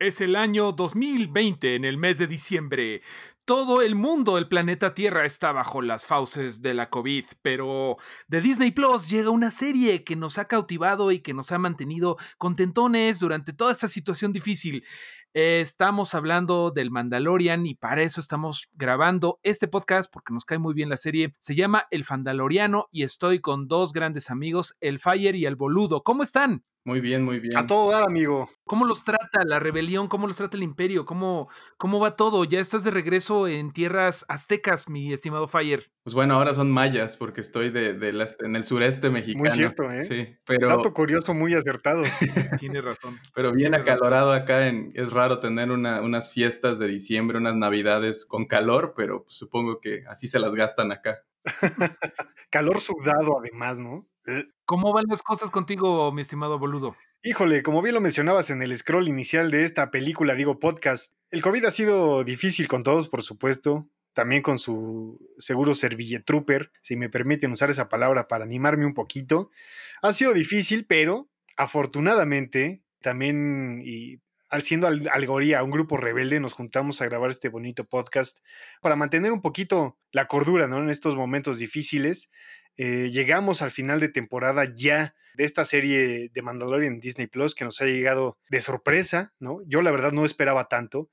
Es el año 2020 en el mes de diciembre. Todo el mundo, el planeta Tierra está bajo las fauces de la COVID, pero de Disney Plus llega una serie que nos ha cautivado y que nos ha mantenido contentones durante toda esta situación difícil. Estamos hablando del Mandalorian y para eso estamos grabando este podcast porque nos cae muy bien la serie. Se llama El Fandaloriano y estoy con dos grandes amigos, el Fire y el Boludo. ¿Cómo están? Muy bien, muy bien. A todo dar, amigo. ¿Cómo los trata la rebelión? ¿Cómo los trata el imperio? ¿Cómo, cómo va todo? Ya estás de regreso en tierras aztecas, mi estimado Fire. Pues bueno, ahora son mayas porque estoy de, en el sureste mexicano. Muy cierto, ¿eh? Sí, pero... Dato curioso, muy acertado. Tiene razón. pero bien acalorado acá. En, es raro tener unas fiestas de diciembre, unas navidades con calor, pero pues supongo que así se las gastan acá. calor sudado además, ¿no? Eh, ¿Cómo van las cosas contigo, mi estimado boludo? Híjole, como bien lo mencionabas en el scroll inicial de esta película, digo podcast, el COVID ha sido difícil con todos, por supuesto, también con su seguro servilletruper, si me permiten usar esa palabra para animarme un poquito. Ha sido difícil, pero afortunadamente también y al siendo Algoría, un grupo rebelde, nos juntamos a grabar este bonito podcast para mantener un poquito la cordura, ¿no? En estos momentos difíciles. Eh, llegamos al final de temporada ya de esta serie de Mandalorian Disney Plus que nos ha llegado de sorpresa, ¿no? Yo la verdad no esperaba tanto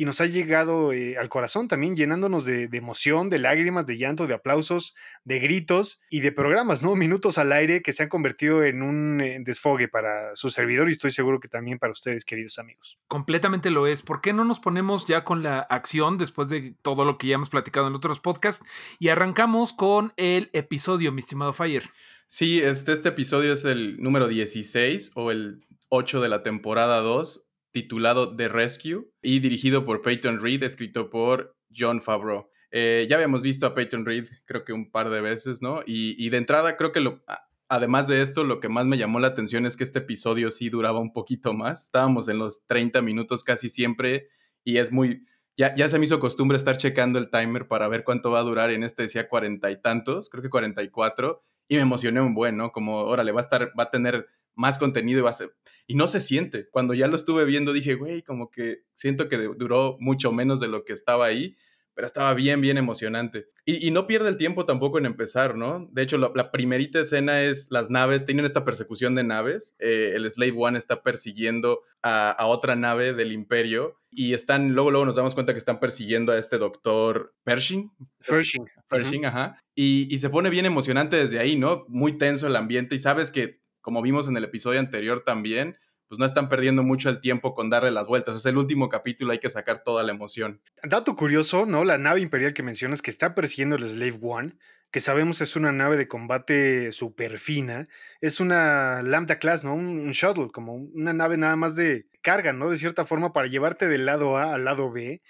y nos ha llegado eh, al corazón también, llenándonos de, emoción, de lágrimas, de llanto, de aplausos, de gritos y de programas, ¿no? Minutos al aire que se han convertido en un eh, desfogue para su servidor y estoy seguro que también para ustedes, queridos amigos. Completamente lo es. ¿Por qué no nos ponemos ya con la acción después de todo lo que ya hemos platicado en otros podcasts y arrancamos con el episodio, mi estimado Fire? Sí, este, este episodio es el número 16 o el 8 de la temporada 2 titulado The Rescue y dirigido por Peyton Reed, escrito por John Favreau. Eh, ya habíamos visto a Peyton Reed creo que un par de veces, ¿no? Y, de entrada creo que lo, además de esto, lo que más me llamó la atención es que este episodio sí duraba un poquito más. Estábamos en los 30 minutos casi siempre y es muy... Ya, ya se me hizo costumbre estar checando el timer para ver cuánto va a durar. En este decía cuarenta y tantos, creo que 44. Y me emocioné un buen, ¿no? Como, órale, va a estar, va a tener más contenido y va a ser... Y no se siente. Cuando ya lo estuve viendo dije, güey, como que siento que duró mucho menos de lo que estaba ahí, pero estaba bien, bien emocionante. Y, no pierde el tiempo tampoco en empezar, ¿no? De hecho, la, primerita escena es las naves, tienen esta persecución de naves. Eh, el Slave One está persiguiendo a, otra nave del imperio y están, luego, luego nos damos cuenta que están persiguiendo a este doctor Pershing. Pershing. Pershing, ajá. Y, y se pone bien emocionante desde ahí, ¿no? Muy tenso el ambiente y sabes que como vimos en el episodio anterior también, pues no están perdiendo mucho el tiempo con darle las vueltas. Es el último capítulo, hay que sacar toda la emoción. Dato curioso, ¿no? La nave imperial que mencionas que está persiguiendo el Slave One, que sabemos es una nave de combate súper fina, es una Lambda Class, ¿no? Un, shuttle, como una nave nada más de carga, ¿no? De cierta forma para llevarte del lado A al lado B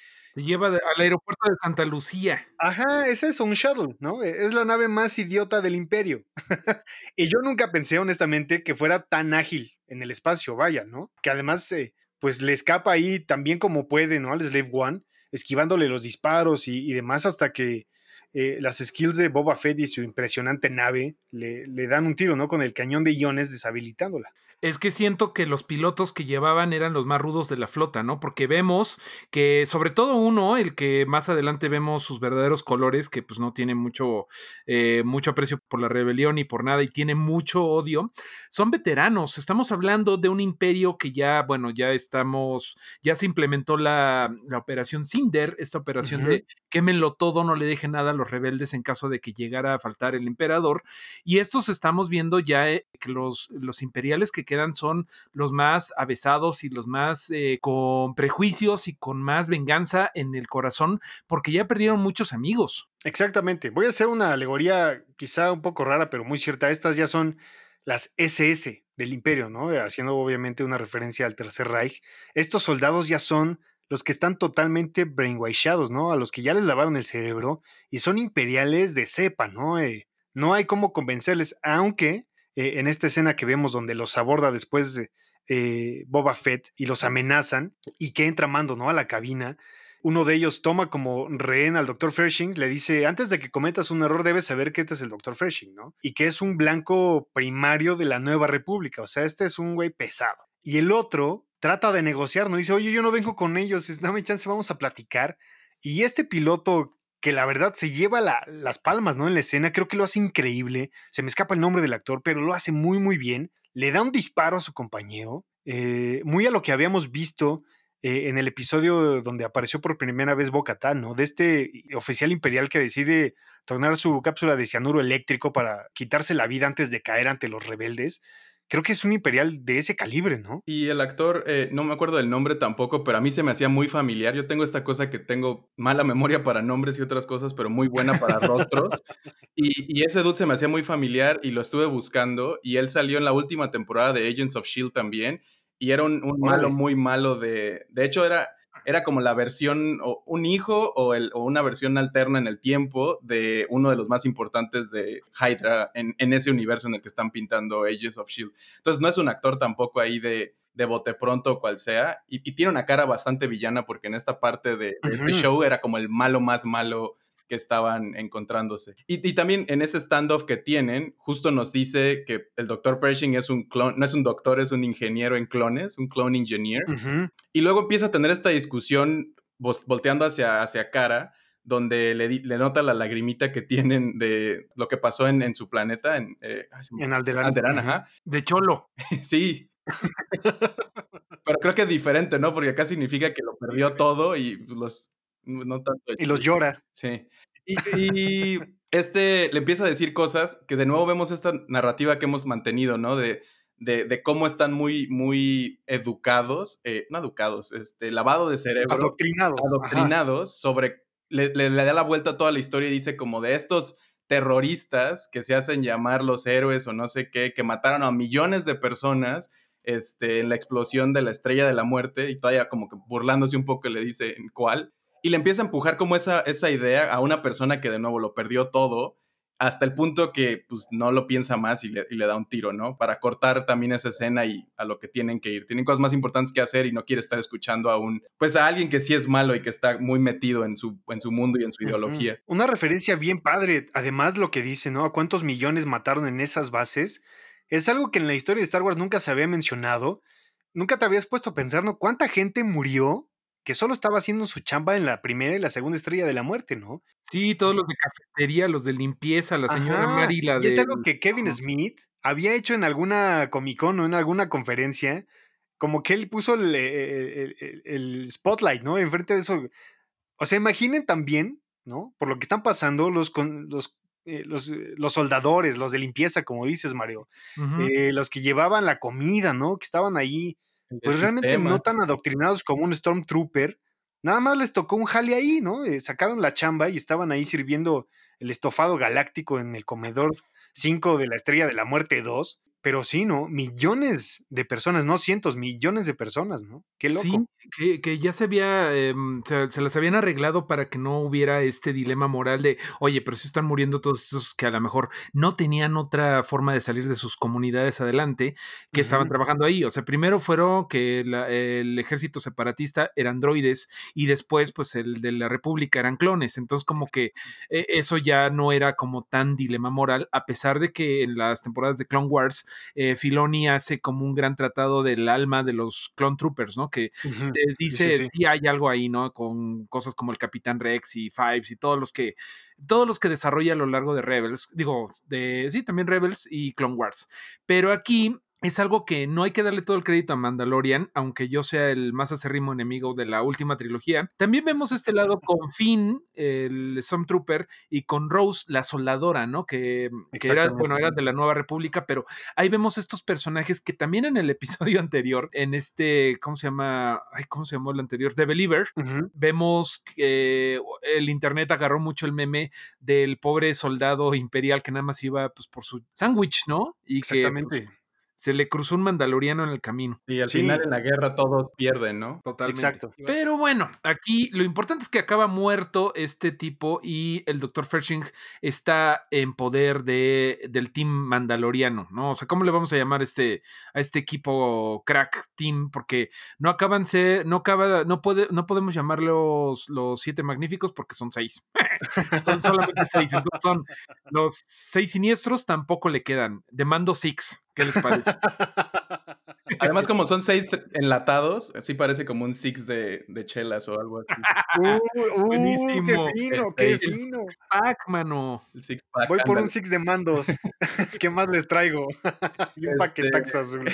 lleva al aeropuerto de Santa Lucía. Ajá, es un shuttle, ¿no? E, es la nave más idiota del imperio. y yo nunca pensé, honestamente, que fuera tan ágil en el espacio, vaya, ¿no? Que además, eh, pues le escapa ahí también como puede, ¿no? Al Slave One, esquivándole los disparos y, demás hasta que eh, las skills de Boba Fett y su impresionante nave le, le, dan un tiro, ¿no? Con el cañón de iones deshabilitándola es que siento que los pilotos que llevaban eran los más rudos de la flota, ¿no? Porque vemos que, sobre todo uno, el que más adelante vemos sus verdaderos colores, que pues no tiene mucho, eh, mucho aprecio por la rebelión y por nada y tiene mucho odio, son veteranos. Estamos hablando de un imperio que ya, bueno, ya estamos, ya se implementó la, operación Cinder, esta operación de quémenlo todo, no le deje nada a los rebeldes en caso de que llegara a faltar el emperador. Y estos estamos viendo ya eh, que los, los imperiales que quedan son los más avesados y los más eh, con prejuicios y con más venganza en el corazón, porque ya perdieron muchos amigos. Exactamente. Voy a hacer una alegoría quizá un poco rara, pero muy cierta. Estas ya son las SS del imperio, ¿no? Haciendo obviamente una referencia al Tercer Reich. Estos soldados ya son los que están totalmente brainwashados, ¿no? A los que ya les lavaron el cerebro y son imperiales de cepa, ¿no? Eh, no hay cómo convencerles, aunque eh, en esta escena que vemos donde los aborda después de, eh, Boba Fett y los amenazan y que entra Mando ¿no? a la cabina. Uno de ellos toma como rehén al Dr. Fershing, le dice, antes de que cometas un error debes saber que este es el Dr. Fershing, ¿no? Y que es un blanco primario de la Nueva República, o sea, este es un güey pesado. Y el otro trata de negociar, ¿no? Dice, oye, yo no vengo con ellos, dame chance, vamos a platicar. Y este piloto que la verdad se lleva las palmas, ¿no? En la escena, creo que lo hace increíble. Se me escapa el nombre del actor, pero lo hace muy, muy bien. Le da un disparo a su compañero, eh, muy a lo que habíamos visto eh, en el episodio donde apareció por primera vez Bocatán, ¿no? De este oficial imperial que decide tornar su cápsula de cianuro eléctrico para quitarse la vida antes de caer ante los rebeldes creo que es un imperial de ese calibre, ¿no? Y el actor, eh, no me acuerdo del nombre tampoco, pero a mí se me hacía muy familiar. Yo tengo esta cosa que tengo mala memoria para nombres y otras cosas, pero muy buena para rostros. Y, ese dude se me hacía muy familiar y lo estuve buscando. Y él salió en la última temporada de Agents of Shield también. Y era un, un malo muy malo de. De hecho, era era como la versión, o un hijo o, el, o, una versión alterna en el tiempo de uno de los más importantes de Hydra en, en, ese universo en el que están pintando Ages of Shield. Entonces no es un actor tampoco ahí de, de bote pronto o cual sea, y, tiene una cara bastante villana porque en esta parte de, de, show era como el malo más malo que estaban encontrándose. Y, también en ese standoff que tienen, justo nos dice que el doctor Pershing es un clon, no es un doctor, es un ingeniero en clones, un clone engineer. Y luego empieza a tener esta discusión volteando hacia, hacia cara, donde le, le, nota la lagrimita que tienen de lo que pasó en, en su planeta, en, eh, en Alderaan. ajá. De Cholo. sí. Pero creo que es diferente, ¿no? Porque acá significa que lo perdió todo y los no tanto. Y los llora. Sí. Y, este le empieza a decir cosas que de nuevo vemos esta narrativa que hemos mantenido, ¿no? De, de, cómo están muy, muy educados, eh, no educados, este, lavado de cerebro. Adoctrinados. Adoctrinados sobre, le, le, da la vuelta a toda la historia y dice como de estos terroristas que se hacen llamar los héroes o no sé qué, que mataron a millones de personas este, en la explosión de la estrella de la muerte y todavía como que burlándose un poco le dice en cuál y le empieza a empujar como esa, esa idea a una persona que de nuevo lo perdió todo, hasta el punto que pues no lo piensa más y le, da un tiro, ¿no? Para cortar también esa escena y a lo que tienen que ir. Tienen cosas más importantes que hacer y no quiere estar escuchando a un, pues a alguien que sí es malo y que está muy metido en su, en su mundo y en su ideología. Una referencia bien padre, además lo que dice, ¿no? A cuántos millones mataron en esas bases. Es algo que en la historia de Star Wars nunca se había mencionado. Nunca te habías puesto a pensar, ¿no? ¿Cuánta gente murió que solo estaba haciendo su chamba en la primera y la segunda estrella de la muerte, ¿no? Sí, todos los de cafetería, los de limpieza, la señora Mary, la y es algo que Kevin Smith había hecho en alguna Comic Con o en alguna conferencia, como que él puso el, el, spotlight, ¿no? Enfrente de eso. O sea, imaginen también, ¿no? Por lo que están pasando los, los eh, los, eh, los, soldadores, los de limpieza, como dices, Mario, eh, los que llevaban la comida, ¿no? Que estaban ahí pues realmente no tan adoctrinados como un Stormtrooper. Nada más les tocó un jale ahí, ¿no? Eh, sacaron la chamba y estaban ahí sirviendo el estofado galáctico en el comedor 5 de la Estrella de la Muerte 2. Pero sí, ¿no? Millones de personas, no cientos, millones de personas, ¿no? Qué loco. Sí, que, ya se había, em, se, las habían arreglado para que no hubiera este dilema moral de, oye, pero si están muriendo todos estos que a lo mejor no tenían otra forma de salir de sus comunidades adelante, que estaban trabajando ahí. O sea, primero fueron que el ejército separatista eran droides y después, pues, el de la República eran clones. Entonces, como que eh, eso ya no era como tan dilema moral, a pesar de que en las temporadas de Clone Wars, eh, Filoni hace como un gran tratado del alma de los clone troopers, ¿no? Que te dice, sí, hay algo ahí, ¿no? Con cosas como el Capitán Rex y Fives y todos los que, todos los que desarrolla a lo largo de Rebels, digo, de, sí, también Rebels y Clone Wars. Pero aquí es algo que no hay que darle todo el crédito a Mandalorian, aunque yo sea el más acérrimo enemigo de la última trilogía. También vemos este lado con Finn, el Stormtrooper, y con Rose, la soldadora, ¿no? Que, era, bueno, era de la Nueva República, pero ahí vemos estos personajes que también en el episodio anterior, en este, ¿cómo se llama? Ay, ¿cómo se llamó el anterior? The Believer, vemos que el internet agarró mucho el meme del pobre soldado imperial que nada más iba pues por su sándwich, ¿no? Y pues, Exactamente se le cruzó un mandaloriano en el camino. Y al final en la guerra todos pierden, ¿no? Totalmente. Exacto. Pero bueno, aquí lo importante es que acaba muerto este tipo y el Dr. Fershing está en poder de, del team mandaloriano, ¿no? O sea, ¿cómo le vamos a llamar este, a este equipo crack team? Porque no acaban ser, no acaba, no puede, no podemos llamarlos los siete magníficos porque son seis. son solamente seis. Entonces son los seis siniestros, tampoco le quedan. De mando six. ¿Qué les parece? Además, como son seis enlatados, sí parece como un six de, de chelas o algo así. Uh, uh, Buenísimo. ¡Qué fino, El qué seis. fino! Pac, mano. El six pack. Voy por un six de mandos. ¿Qué más les traigo? y un Este- paquetaxo azul.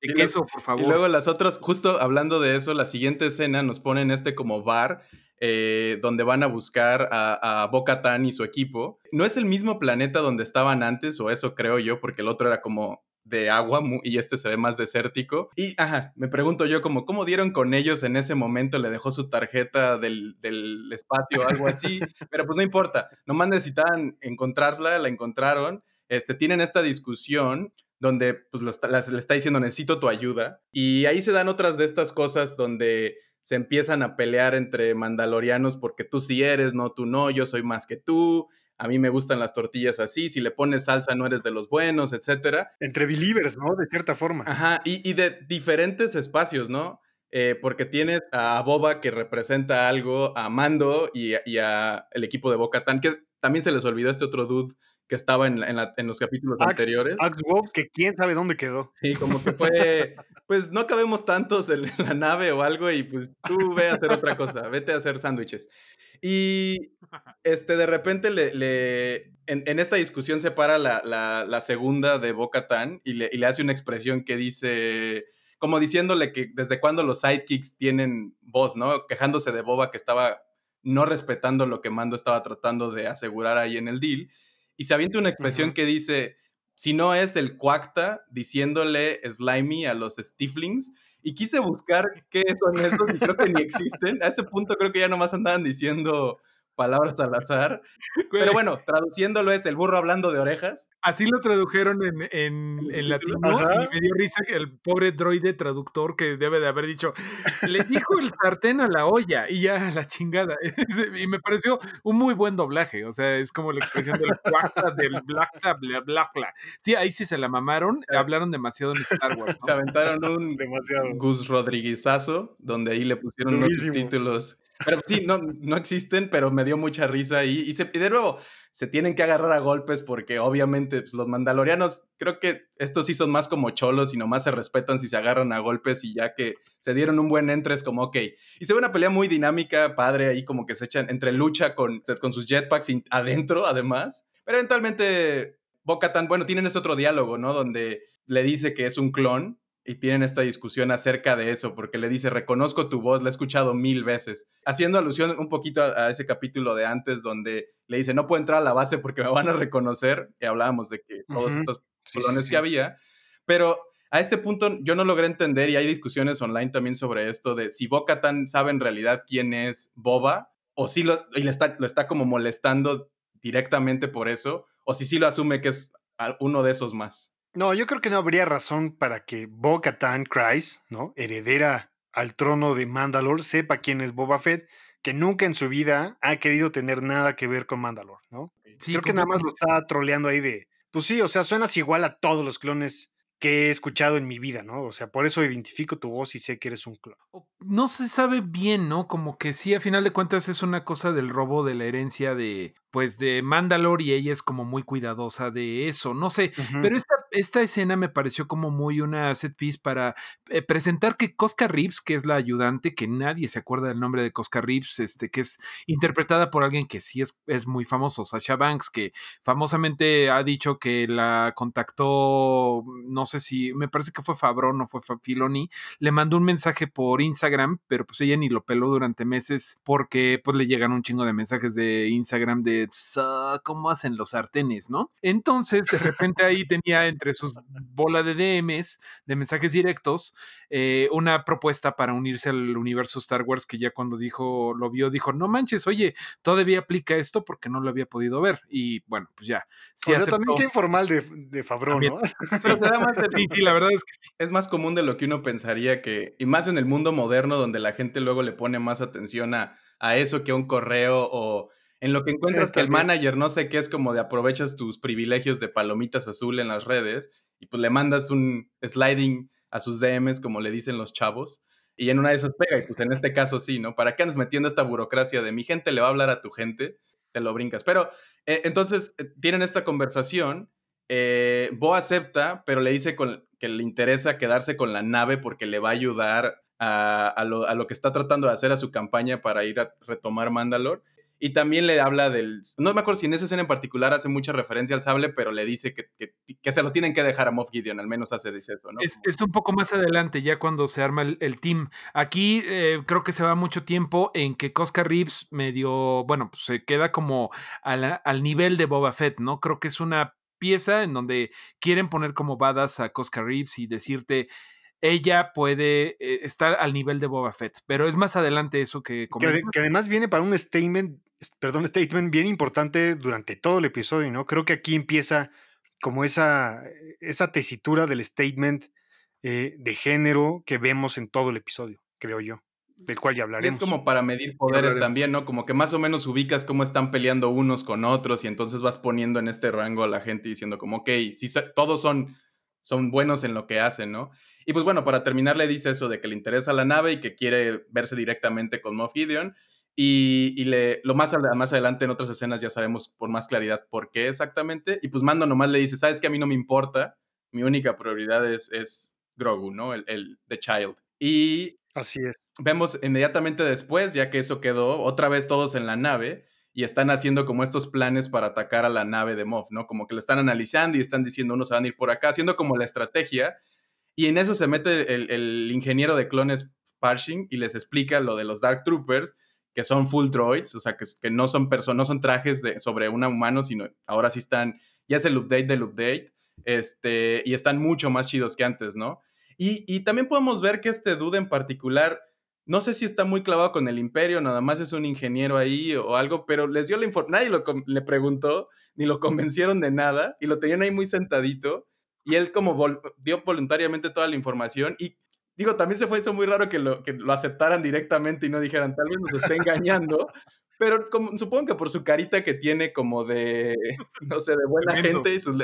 De Y queso, por Y favor. luego las otras, justo hablando de eso, la siguiente escena nos pone en este como bar eh, donde van a buscar a, a Bo-Katan y su equipo. No es el mismo planeta donde estaban antes, o eso creo yo, porque el otro era como de agua y este se ve más desértico. Y, ajá, me pregunto yo como, ¿cómo dieron con ellos en ese momento? Le dejó su tarjeta del, del espacio o algo así, pero pues no importa, nomás necesitaban encontrarla, la encontraron. Este, tienen esta discusión donde pues, lo está- las- le está diciendo necesito tu ayuda. Y ahí se dan otras de estas cosas donde se empiezan a pelear entre mandalorianos porque tú sí eres, no, tú no, yo soy más que tú, a mí me gustan las tortillas así, si le pones salsa no eres de los buenos, etcétera. Entre believers, ¿no? De cierta forma. Ajá, y, y de diferentes espacios, ¿no? Eh, porque tienes a Boba que representa algo, a Mando y, y a el equipo de Bo-Katan, que también se les olvidó este otro dude que estaba en, la- en la- en los capítulos anteriores. Axe Wolf, que quién sabe dónde quedó. Sí, como que fue, pues no cabemos tantos en la nave o algo y pues tú ve a hacer otra cosa, vete a hacer sándwiches. Y este, de repente le, le- en, en esta discusión se para la, la- la segunda de Boca Tan y le, y le hace una expresión que dice, como diciéndole que desde cuándo los sidekicks tienen voz, ¿no? Quejándose de Boba que estaba no respetando lo que Mando estaba tratando de asegurar ahí en el deal. Y se avienta una expresión que dice, si no es el Cuacta diciéndole Slimy a los Stiflings. Y quise buscar qué son estos y creo que ni existen. A ese punto creo que ya nomás andaban diciendo palabras al azar. Pero bueno, traduciéndolo es el burro hablando de orejas. Así lo tradujeron en, en, ¿En latino Ajá. y me dio risa que el pobre droide traductor que debe de haber dicho, le dijo el sartén a la olla y ya la chingada. y me pareció un muy buen doblaje, o sea, es como la expresión del cuarta, del blacta, bla, bla, bla. Sí, ahí sí se la mamaron, Sí. hablaron demasiado en Star Wars. Se aventaron un Demasiado. Gus Rodriguezazo, donde ahí le pusieron unos Durísimo. Pero sí, no, no existen, pero me dio mucha risa. Y, y de nuevo, se tienen que agarrar a golpes porque obviamente pues, los mandalorianos, creo que estos sí son más como cholos y nomás se respetan si se agarran a golpes y ya que se dieron un buen entre es como, ok. Y se ve una pelea muy dinámica, padre, ahí como que se echan entre lucha con, con sus jetpacks adentro, además. Pero eventualmente, Bo-Katan, bueno, tienen este otro diálogo, ¿no? Donde le dice que es un clon y tienen esta discusión acerca de eso, porque le dice, reconozco tu voz, la he escuchado mil veces, haciendo alusión un poquito a, a ese capítulo de antes donde le dice, no puedo entrar a la base porque me van a reconocer, y hablábamos de que todos estos Sí, clones sí, que había, pero a este punto yo no logré entender, y hay discusiones online también sobre esto, de si Bo-Katan sabe en realidad quién es Boba, o si lo, y le está, lo está como molestando directamente por eso, o si sí lo asume que es uno de esos más. No, yo creo que no habría razón para que Bo-Katan Kryze, ¿no? Heredera al trono de Mandalore, sepa quién es Boba Fett, que nunca en su vida ha querido tener nada que ver con Mandalore, ¿no? Sí, creo que nada más lo está troleando ahí de, pues sí, o sea, suenas igual a todos los clones que he escuchado en mi vida, ¿no? O sea, por eso identifico tu voz y sé que eres un clon. no se sabe bien, ¿no? Como que sí, a final de cuentas es una cosa del robo de la herencia de, pues, de Mandalore y ella es como muy cuidadosa de eso, no sé, pero esta, esta escena me pareció como muy una set piece para eh, presentar que Cosca Reeves, que es la ayudante, que nadie se acuerda del nombre de Cosca Reeves, este, que es interpretada por alguien que sí es, es muy famoso, Sasha Banks, que famosamente ha dicho que la contactó, no sé si, me parece que fue Fabrón o fue Filoni, le mandó un mensaje por Instagram, pero pues ella ni lo peló durante meses porque pues le llegan un chingo de mensajes de Instagram de "Sa, cómo hacen los sartenes, ¿no? Entonces, de repente ahí tenía entre sus bola de DMs, de mensajes directos, eh, una propuesta para unirse al universo Star Wars que ya cuando dijo, lo vio, dijo, no manches, oye, todavía aplica esto porque no lo había podido ver. Y bueno, pues ya. Sí o sea, aceptó. también qué informal de, de También. ¿no? Pero te da más de- Sí, sí, la verdad es que sí. es más común de lo que uno pensaría que, y más en el mundo moderno donde la gente luego le pone más atención a, a eso que a un correo o en lo que encuentras que el manager no sé qué es como de aprovechas tus privilegios de palomitas azul en las redes y pues le mandas un sliding a sus DMs como le dicen los chavos y en una de esas pega y pues en este caso sí, ¿no? ¿Para qué andas metiendo esta burocracia de mi gente le va a hablar a tu gente? Te lo brincas. Pero eh, entonces eh, tienen esta conversación Eh, Bo acepta, pero le dice que le interesa quedarse con la nave porque le va a ayudar a, lo, a, lo, que está tratando de hacer a su campaña para ir a retomar Mandalore. Y también le habla del. No me acuerdo si en esa escena en particular hace mucha referencia al sable, pero le dice que, que, se lo tienen que dejar a Moff Gideon, al menos hace dice eso, ¿no? Es, es, un poco más adelante, ya cuando se arma el, team. Aquí eh, creo que se va mucho tiempo en que Cosca Reeves medio. Bueno, pues se queda como al, al nivel de Boba Fett, ¿no? Creo que es una pieza en donde quieren poner como badas a Cosca Reeves y decirte ella puede eh, estar al nivel de Boba Fett, pero es más adelante eso que que, que, además viene para un statement perdón, statement bien importante durante todo el episodio, ¿no? Creo que aquí empieza como esa, esa tesitura del statement eh, de género que vemos en todo el episodio, creo yo, del cual ya hablaremos. Es como para medir poderes también, ¿no? Como que más o menos ubicas cómo están peleando unos con otros y entonces vas poniendo en este rango a la gente diciendo como, ok, sí, todos son, son buenos en lo que hacen, ¿no? Y pues bueno, para terminar le dice eso de que le interesa la nave y que quiere verse directamente con Moff Gideon. Y, le, lo más, más adelante en otras escenas ya sabemos por más claridad por qué exactamente. Y pues Mando nomás le dice, sabes que a mí no me importa, mi única prioridad es, es Grogu, ¿no? El, el The Child. Y Así es. Vemos inmediatamente después, ya que eso quedó, otra vez todos en la nave y están haciendo como estos planes para atacar a la nave de Moff, ¿no? Como que le están analizando y están diciendo unos van a ir por acá, haciendo como la estrategia. Y en eso se mete el, el ingeniero de clones Parshing y les explica lo de los Dark Troopers que son full droids, o sea, que, que no son personas, no son trajes de, sobre un humano, sino ahora sí están, ya es el update del update, este, y están mucho más chidos que antes, ¿no? Y, y también podemos ver que este dude en particular, no sé si está muy clavado con el imperio, nada más es un ingeniero ahí o algo, pero les dio la información, nadie lo, le preguntó, ni lo convencieron de nada, y lo tenían ahí muy sentadito, y él como dio voluntariamente toda la información, y digo, también se fue eso muy raro que lo, que lo aceptaran directamente y no dijeran, tal vez nos está engañando. Pero como, supongo que por su carita que tiene como de, no sé, de buena gente y sus,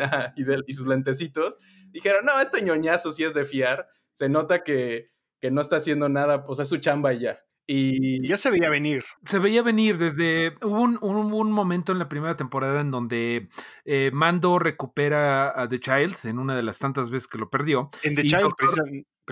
y, sus lentecitos, dijeron, no, este ñoñazo sí es de fiar. Se nota que, que no está haciendo nada, pues es su chamba y ya. Y ya se veía venir. Se veía venir desde. Hubo un, un, momento en la primera temporada en donde eh, Mando recupera a The Child en una de las tantas veces que lo perdió. En The Child,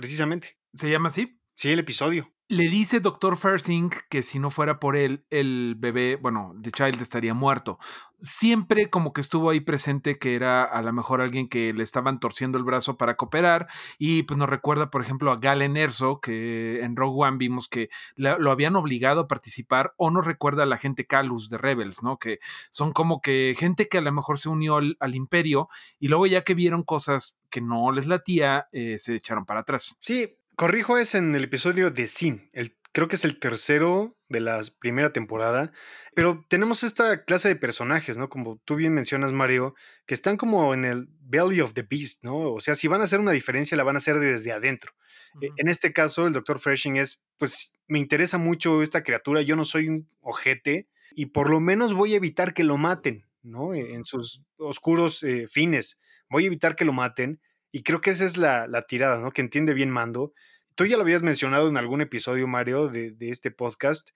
precisamente. ¿Se llama así? Sí, el episodio. Le dice Dr. Farsing que si no fuera por él, el bebé, bueno, The Child estaría muerto. Siempre como que estuvo ahí presente que era a lo mejor alguien que le estaban torciendo el brazo para cooperar y pues nos recuerda, por ejemplo, a Galen Erso, que en Rogue One vimos que lo habían obligado a participar o nos recuerda a la gente Calus de Rebels, ¿no? Que son como que gente que a lo mejor se unió al, imperio y luego ya que vieron cosas que no les latía, eh, se echaron para atrás. Sí, Corrijo, es en el episodio de Sin. El, creo que es el tercero de la primera temporada. Pero tenemos esta clase de personajes, ¿no? Como tú bien mencionas, Mario, que están como en el belly of the beast, ¿no? O sea, si van a hacer una diferencia, la van a hacer desde adentro. E, en este caso, el Dr. Freshing es, pues, me interesa mucho esta criatura. Yo no soy un ojete y por lo menos voy a evitar que lo maten, ¿no? E, en sus oscuros eh, fines. Voy a evitar que lo maten. Y creo que esa es la, la tirada, ¿no? Que entiende bien Mando Tú ya lo habías mencionado en algún episodio, Mario, de, este podcast,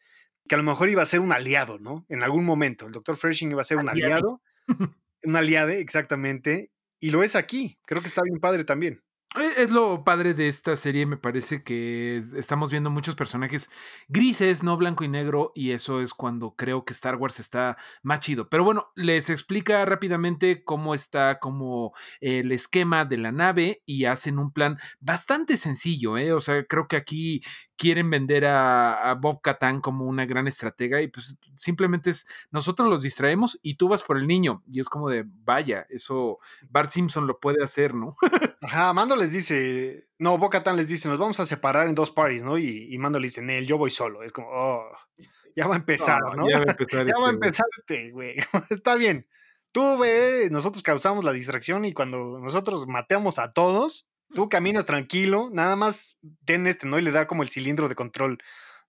que a lo mejor iba a ser un aliado, ¿no? En algún momento. El doctor Freshing iba a ser un aliado. un aliade, exactamente. Y lo es aquí. Creo que está bien padre también. E, es lo padre de esta serie, me parece que estamos viendo muchos personajes grises, no blanco y negro, y eso es cuando creo que Star Wars está más chido. Pero bueno, les explica rápidamente cómo está como el esquema de la nave y hacen un plan bastante sencillo, ¿eh? O sea, creo que aquí quieren vender a, Bob Katan como una gran estratega y pues simplemente es nosotros los distraemos y tú vas por el niño y es como de vaya, eso Bart Simpson lo puede hacer, ¿no? Ajá, Mando les dice, no, Bob Katan les dice, nos vamos a separar en dos parties, ¿no? Y, Mando le dice, Nel, yo voy solo. Es como, oh, ya va a empezar, ¿no? Ya va a empezar, ya va a este empezar este, güey. Está bien. Tú, ve, nosotros causamos la distracción y cuando nosotros mateamos a todos, Tú caminas tranquilo, nada más ten este, ¿no? Y le da como el cilindro de control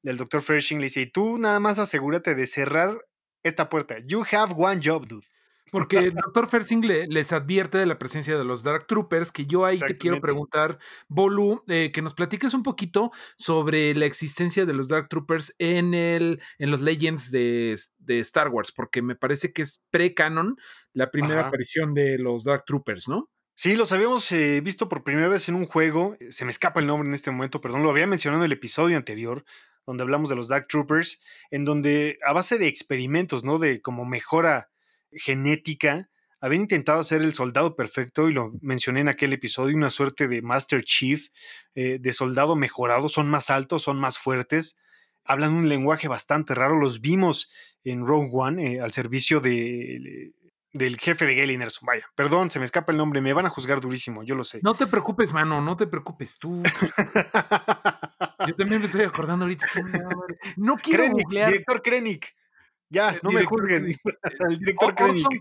del Dr. Freshing. Le dice, y tú nada más asegúrate de cerrar esta puerta. You have one job, dude. Porque el doctor Fersing les advierte de la presencia de los Dark Troopers, que yo ahí te quiero preguntar, Bolu, eh, que nos platiques un poquito sobre la existencia de los Dark Troopers en, el, en los Legends de, Star Wars, porque me parece que es pre-canon la primera aparición de los Dark Troopers, ¿no? Sí, los habíamos eh, visto por primera vez en un juego, se me escapa el nombre en este momento, perdón, lo había mencionado en el episodio anterior, donde hablamos de los Dark Troopers, en donde a base de experimentos, ¿no? De como mejora genética, habían intentado hacer el soldado perfecto, y lo mencioné en aquel episodio, una suerte de Master Chief, eh, de soldado mejorado, son más altos, son más fuertes, hablan un lenguaje bastante raro, los vimos en Rogue One eh, al servicio de, del jefe de Galen Vaya, perdón, se me escapa el nombre, me van a juzgar durísimo, yo lo sé. No te preocupes, mano, no te preocupes, tú. yo también me estoy acordando ahorita. No quiero Krennic, Director Krennic. Ya, no me juzguen. El director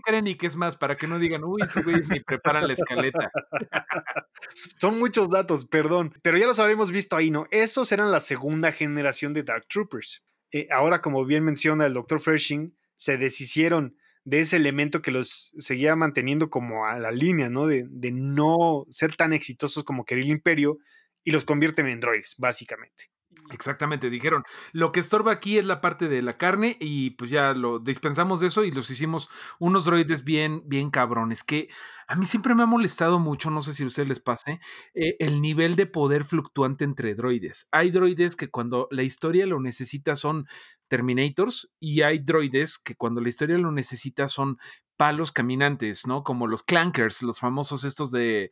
Krennic. es más, para que no digan, uy, estos güeyes ni preparan la escaleta. Son muchos datos, perdón. Pero ya los habíamos visto ahí, ¿no? Esos eran la segunda generación de Dark Troopers. Eh, ahora, como bien menciona el doctor Freshing, se deshicieron de ese elemento que los seguía manteniendo como a la línea, ¿no? De, de no ser tan exitosos como quería el imperio y los convierten en droides, básicamente. Exactamente, dijeron, lo que estorba aquí es la parte de la carne y pues ya lo dispensamos de eso y los hicimos unos droides bien, bien cabrones, que a mí siempre me ha molestado mucho, no sé si a ustedes les pase, eh, el nivel de poder fluctuante entre droides. Hay droides que cuando la historia lo necesita son Terminators y hay droides que cuando la historia lo necesita son palos caminantes, ¿no? Como los clankers, los famosos estos de,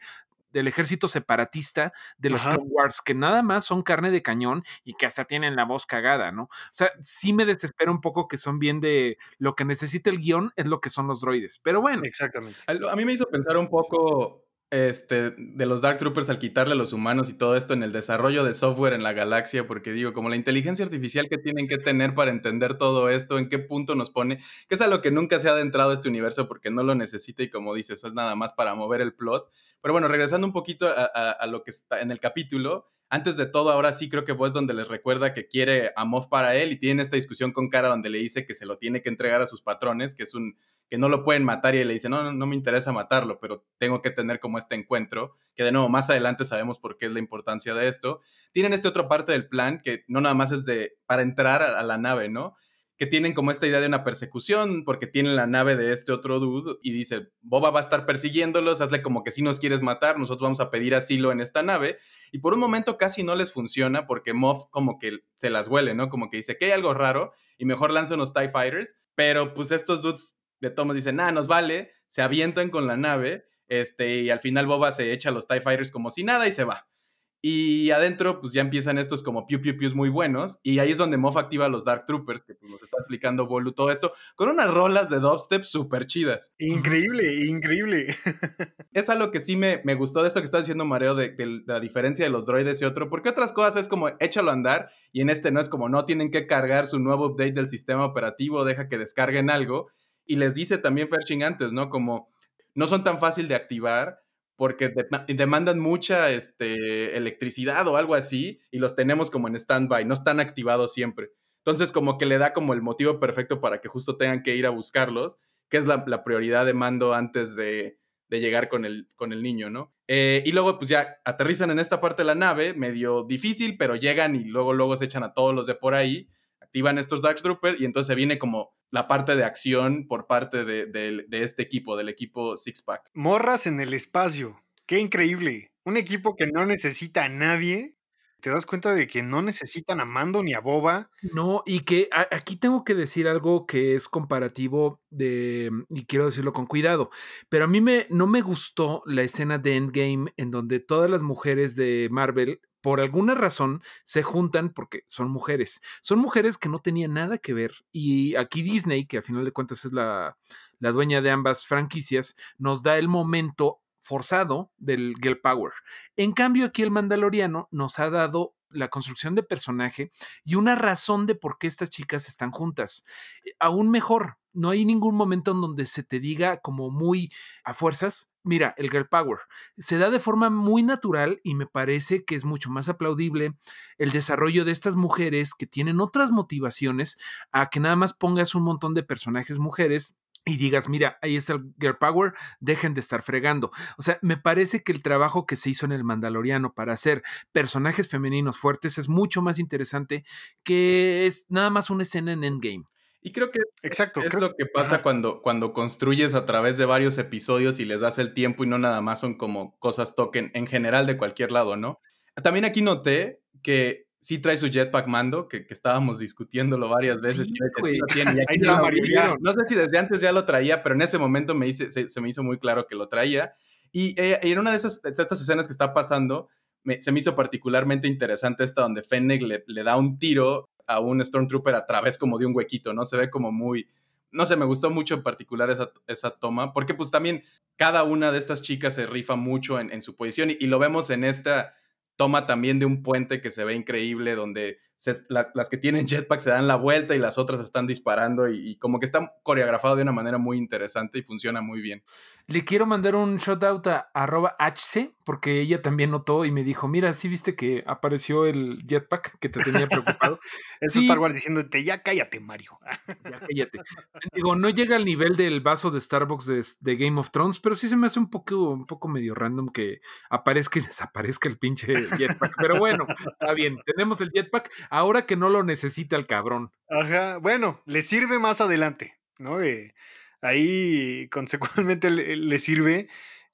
del ejército separatista de los Clone Wars, que nada más son carne de cañón y que hasta tienen la voz cagada, ¿no? O sea, sí me desespera un poco que son bien de lo que necesita el guion es lo que son los droides, pero bueno. Exactamente. A mí me hizo pensar un poco este, de los Dark Troopers al quitarle a los humanos y todo esto en el desarrollo de software en la galaxia, porque digo, como la inteligencia artificial que tienen que tener para entender todo esto, en qué punto nos pone, que es a lo que nunca se ha adentrado este universo porque no lo necesita y como dices, es nada más para mover el plot. Pero bueno, regresando un poquito a, lo que está en el capítulo, antes de todo, ahora sí creo que vos donde les recuerda que quiere a Moff para él y tiene esta discusión con Cara donde le dice que se lo tiene que entregar a sus patrones, que es un que no lo pueden matar y le dice, no, no, no me interesa matarlo, pero tengo que tener como este encuentro, que de nuevo, más adelante sabemos por qué es la importancia de esto. Tienen este otro parte del plan que no nada más es de para entrar a, la nave, ¿no? Que tienen como esta idea de una persecución porque tienen la nave de este otro dude y dice, Boba va a estar persiguiéndolos, hazle como que si nos quieres matar, nosotros vamos a pedir asilo en esta nave. Y por un momento casi no les funciona porque Moff como que se las huele, ¿no? Como que dice que hay algo raro y mejor lanza unos TIE Fighters, pero pues estos dudes de Thomas dicen, nada, nos vale, se avientan con la nave, este, y al final Boba se echa a los TIE Fighters como si nada y se va. Y adentro, pues ya empiezan estos como piu piu pius muy buenos. Y ahí es donde Moff activa a los Dark Troopers, que pues, nos está explicando Bolu todo esto, con unas rolas de dubstep súper chidas. Increíble, increíble. es algo que sí me, me gustó de esto que está diciendo Mareo, de, de, la diferencia de los droides y otro, porque otras cosas es como échalo a andar, y en este no es como no tienen que cargar su nuevo update del sistema operativo, deja que descarguen algo. Y les dice también Ferching antes, ¿no? Como no son tan fácil de activar porque demandan mucha este, electricidad o algo así y los tenemos como en stand-by, no están activados siempre. Entonces como que le da como el motivo perfecto para que justo tengan que ir a buscarlos, que es la, prioridad de mando antes de, llegar con el, con el niño, ¿no? Eh, y luego pues ya aterrizan en esta parte de la nave, medio difícil, pero llegan y luego, luego se echan a todos los de por ahí activan estos Dark Troopers y entonces viene como la parte de acción por parte de, este equipo, del equipo Six Pack. Morras en el espacio. Qué increíble. Un equipo que no necesita a nadie. Te das cuenta de que no necesitan a Mando ni a Boba. No, y que aquí tengo que decir algo que es comparativo de, y quiero decirlo con cuidado, pero a mí me, no me gustó la escena de Endgame en donde todas las mujeres de Marvel por alguna razón se juntan porque son mujeres. Son mujeres que no tenían nada que ver. Y aquí Disney, que a final de cuentas es la, la dueña de ambas franquicias, nos da el momento forzado del Girl Power. En cambio, aquí el Mandaloriano nos ha dado la construcción de personaje y una razón de por qué estas chicas están juntas. Aún mejor, no hay ningún momento en donde se te diga como muy a fuerzas, mira, el girl power. Se da de forma muy natural y me parece que es mucho más aplaudible el desarrollo de estas mujeres que tienen otras motivaciones a que nada más pongas un montón de personajes mujeres y digas, mira, ahí está el Girl Power, dejen de estar fregando. O sea, me parece que el trabajo que se hizo en el Mandaloriano para hacer personajes femeninos fuertes es mucho más interesante que es nada más una escena en Endgame. Y creo que Exacto, es creo- lo que pasa Ajá. cuando, cuando construyes a través de varios episodios y les das el tiempo y no nada más son como cosas token en general de cualquier lado, ¿no? También aquí noté que sí trae su jetpack mando, que, que estábamos discutiéndolo varias veces. Sí, que sí güey. lo tiene, y aquí Ahí ya está, lo Mario, veía. ya. No sé si desde antes ya lo traía, pero en ese momento me hice, se, se me hizo muy claro que lo traía. Y, eh, y en una de, esas, de estas escenas que está pasando, me- se me hizo particularmente interesante esta donde Fennec le, le da un tiro a un Stormtrooper a través como de un huequito, ¿no? Se ve como muy... No sé, me gustó mucho en particular esa, esa toma, porque pues también cada una de estas chicas se rifa mucho en, su posición y lo vemos en esta toma también de un puente que se ve increíble, donde se- las, las que tienen jetpack se dan la vuelta y las otras están disparando y, y como que está coreografado de una manera muy interesante y funciona muy bien. Le quiero mandar un shout out a arroba HC, porque ella también notó y me dijo, mira, ¿sí viste que apareció el jetpack que te tenía preocupado? Es Sí. Star Wars diciéndote, ya cállate, Mario. Ya cállate. Digo, no llega al nivel del vaso de Starbucks de, de Game of Thrones, pero sí se me hace un poco, un poco medio random que aparezca y desaparezca el pinche jetpack. Pero bueno, está bien. Tenemos el jetpack ahora que no lo necesita el cabrón. Ajá, bueno, le sirve más adelante, ¿no? Eh, ahí consecuentemente le, le sirve,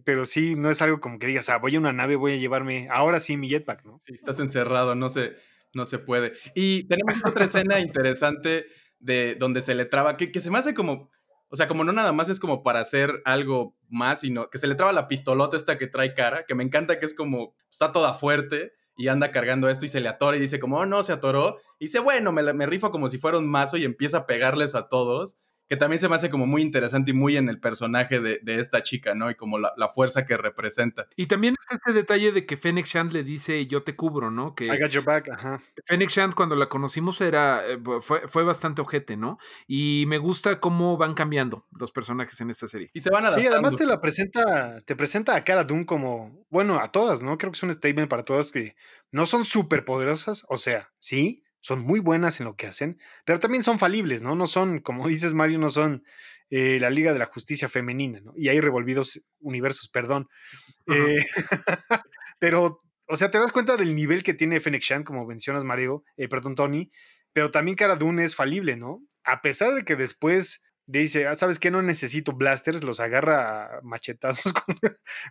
pero sí, no es algo como que digas, ah, voy a una nave, voy a llevarme ahora sí mi jetpack, ¿no? Si estás encerrado, no se, no se puede. Y tenemos otra escena interesante de donde se le traba, que, que se me hace como, o sea, como no nada más es como para hacer algo más, sino que se le traba la pistolota esta que trae cara, que me encanta que es como, está toda fuerte y anda cargando esto y se le atora y dice como, oh no, se atoró. Y dice, bueno, me, me rifo como si fuera un mazo y empieza a pegarles a todos. Que también se me hace como muy interesante y muy en el personaje de, de esta chica, ¿no? Y como la, la fuerza que representa. Y también está este detalle de que Fennec Shand le dice yo te cubro, ¿no? Que I got your back, ajá. Fennec Shand cuando la conocimos era eh, fue, fue bastante ojete, ¿no? Y me gusta cómo van cambiando los personajes en esta serie. Y se van Sí, adaptando. además te la presenta, te presenta a Cara Dune como, bueno, a todas, ¿no? Creo que es un statement para todas que no son súper poderosas, o sea, sí, son muy buenas en lo que hacen, pero también son falibles, ¿no? No son, como dices Mario, no son eh, la Liga de la Justicia Femenina, ¿no? Y hay revolvidos universos, perdón. Eh, pero, o sea, te das cuenta del nivel que tiene Fennec Shand, como mencionas, Mario, eh, perdón, Tony, pero también Cara Dune es falible, ¿no? A pesar de que después dice, ah, ¿sabes qué? No necesito blasters, los agarra a machetazos con,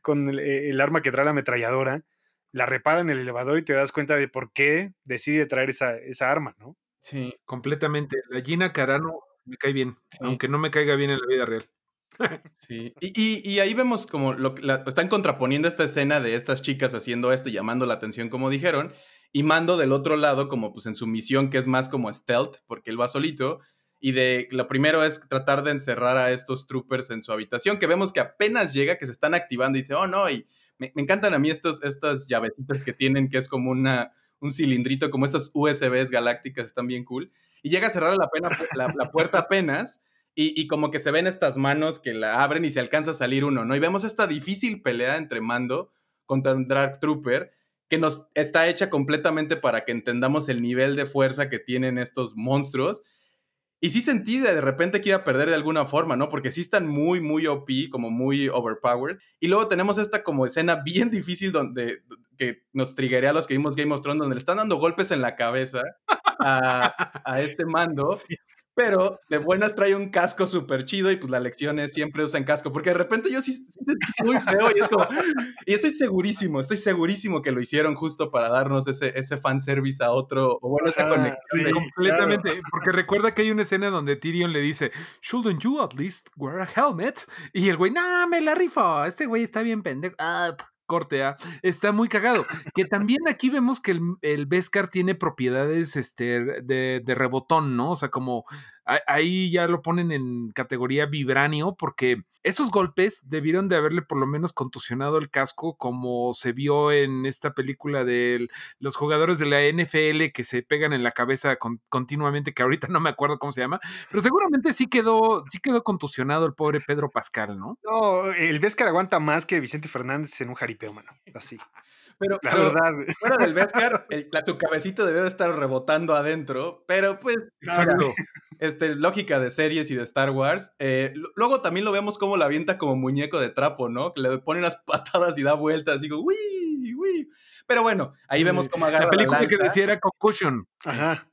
con el, el arma que trae la ametralladora, la repara en el elevador y te das cuenta de por qué decide traer esa, esa arma, ¿no? Sí. Completamente. La Gina Carano me cae bien, Sí. aunque no me caiga bien en la vida real. Sí, y, y- y ahí vemos como lo, la- están contraponiendo esta escena de estas chicas haciendo esto y llamando la atención, como dijeron, y Mando del otro lado, como pues en su misión, que es más como stealth, porque él va solito, y de lo primero es tratar de encerrar a estos troopers en su habitación, que vemos que apenas llega, que se están activando y dice, oh no, y me, encantan a mí estos, estas llavecitas que tienen, que es como una, un cilindrito, como estas USBs galácticas, están bien cool, y llega a cerrar la, pena, la puerta apenas. Y, y, como que se ven estas manos que la abren y se alcanza a salir uno, ¿no? Y vemos esta difícil pelea entre Mando contra un Dark Trooper que nos está hecha completamente para que entendamos el nivel de fuerza que tienen estos monstruos. Y sí sentí de repente que iba a perder de alguna forma, ¿no? Porque sí están muy, muy OP, como muy overpowered. Y luego tenemos esta como escena bien difícil donde que nos triggería a los que vimos Game of Thrones, donde le están dando golpes en la cabeza a, a este mando. Sí. Pero de buenas trae un casco súper chido y pues la lección es siempre usan casco, porque de repente yo sí, sí sentí muy feo y es como, y estoy segurísimo, estoy segurísimo que lo hicieron justo para darnos ese, ese fanservice a otro, o bueno, esa ah, conexión. Sí, completamente, claro. porque recuerda que hay una escena donde Tyrion le dice, shouldn't you at least wear a helmet? Y el güey, nah, me la rifo, este güey está bien pendejo. Ah, corte A, está muy cagado. Que también aquí vemos que el, el tiene propiedades este, de, de, rebotón, ¿no? O sea, como ahí ya lo ponen en categoría vibranio, porque esos golpes debieron de haberle por lo menos contusionado el casco, como se vio en esta película de los jugadores de la NFL que se pegan en la cabeza con, continuamente, que ahorita no me acuerdo cómo se llama, pero seguramente sí quedó, sí quedó contusionado el pobre Pedro Pascal, ¿no? No, el Beskar aguanta más que Vicente Fernández en un jaripeo, mano. Así. Pero, la pero verdad. fuera del Beskar, el, la, su cabecito debe de estar rebotando adentro, pero pues. Exacto. Este, lógica de series y de Star Wars. Eh, luego también lo vemos como la avienta como muñeco de trapo, ¿no? Que le pone unas patadas y da vueltas, y digo, uy, uy. Pero bueno, ahí vemos cómo agarra la película que decía era Concussion. Ajá.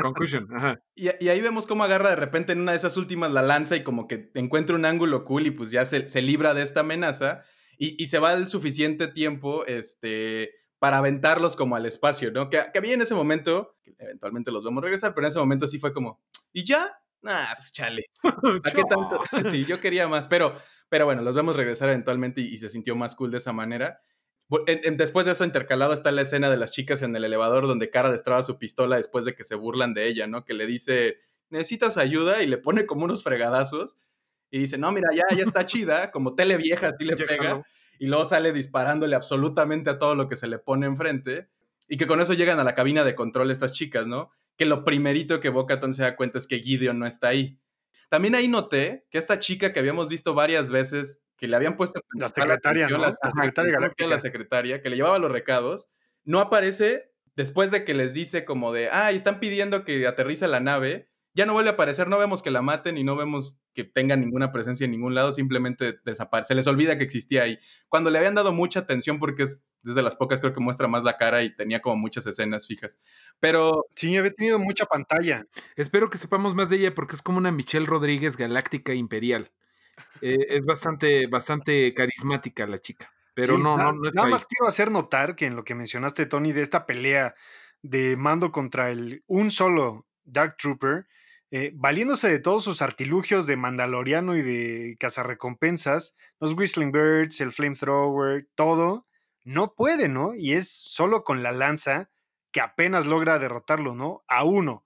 Concussion, ajá. Y, ahí vemos cómo agarra de repente en una de esas últimas la lanza y como que encuentra un ángulo cool y pues ya se, se libra de esta amenaza y, y, se va el suficiente tiempo, este, para aventarlos como al espacio, ¿no? Que, que había en ese momento, que eventualmente los vemos regresar, pero en ese momento sí fue como, ¿y ya? Ah, pues chale. ¿A qué tanto? sí, yo quería más, pero, pero bueno, los vemos regresar eventualmente y, se sintió más cool de esa manera. después de eso, intercalado está la escena de las chicas en el elevador donde Cara destraba su pistola después de que se burlan de ella, ¿no? Que le dice, ¿necesitas ayuda? Y le pone como unos fregadazos. Y dice, no, mira, ya, ya está chida, como tele vieja, así le pega y luego sale disparándole absolutamente a todo lo que se le pone enfrente. Y que con eso llegan a la cabina de control estas chicas, ¿no? Que lo primerito que Bocatan se da cuenta es que Gideon no está ahí. También ahí noté que esta chica que habíamos visto varias veces, que le habían puesto... La secretaria, ¿no? la, secretaria La secretaria, que le llevaba los recados, no aparece después de que les dice como de, ah, están pidiendo que aterrice la nave, ya no vuelve a aparecer, no vemos que la maten y no vemos que tenga ninguna presencia en ningún lado, simplemente desaparece, se les olvida que existía ahí. Cuando le habían dado mucha atención porque es desde las pocas creo que muestra más la cara y tenía como muchas escenas fijas. Pero sí, había tenido mucha pantalla. Espero que sepamos más de ella porque es como una Michelle Rodríguez galáctica imperial. Eh, es bastante bastante carismática la chica. Pero no, no, no Nada más quiero hacer notar que en lo que mencionaste, Tony, de esta pelea de mando contra el un solo Dark Trooper, eh, valiéndose de todos sus artilugios de Mandaloriano y de cazarrecompensas, los Whistling Birds, el Flamethrower, todo, no puede, ¿no? Y es solo con la lanza que apenas logra derrotarlo, ¿no? A uno.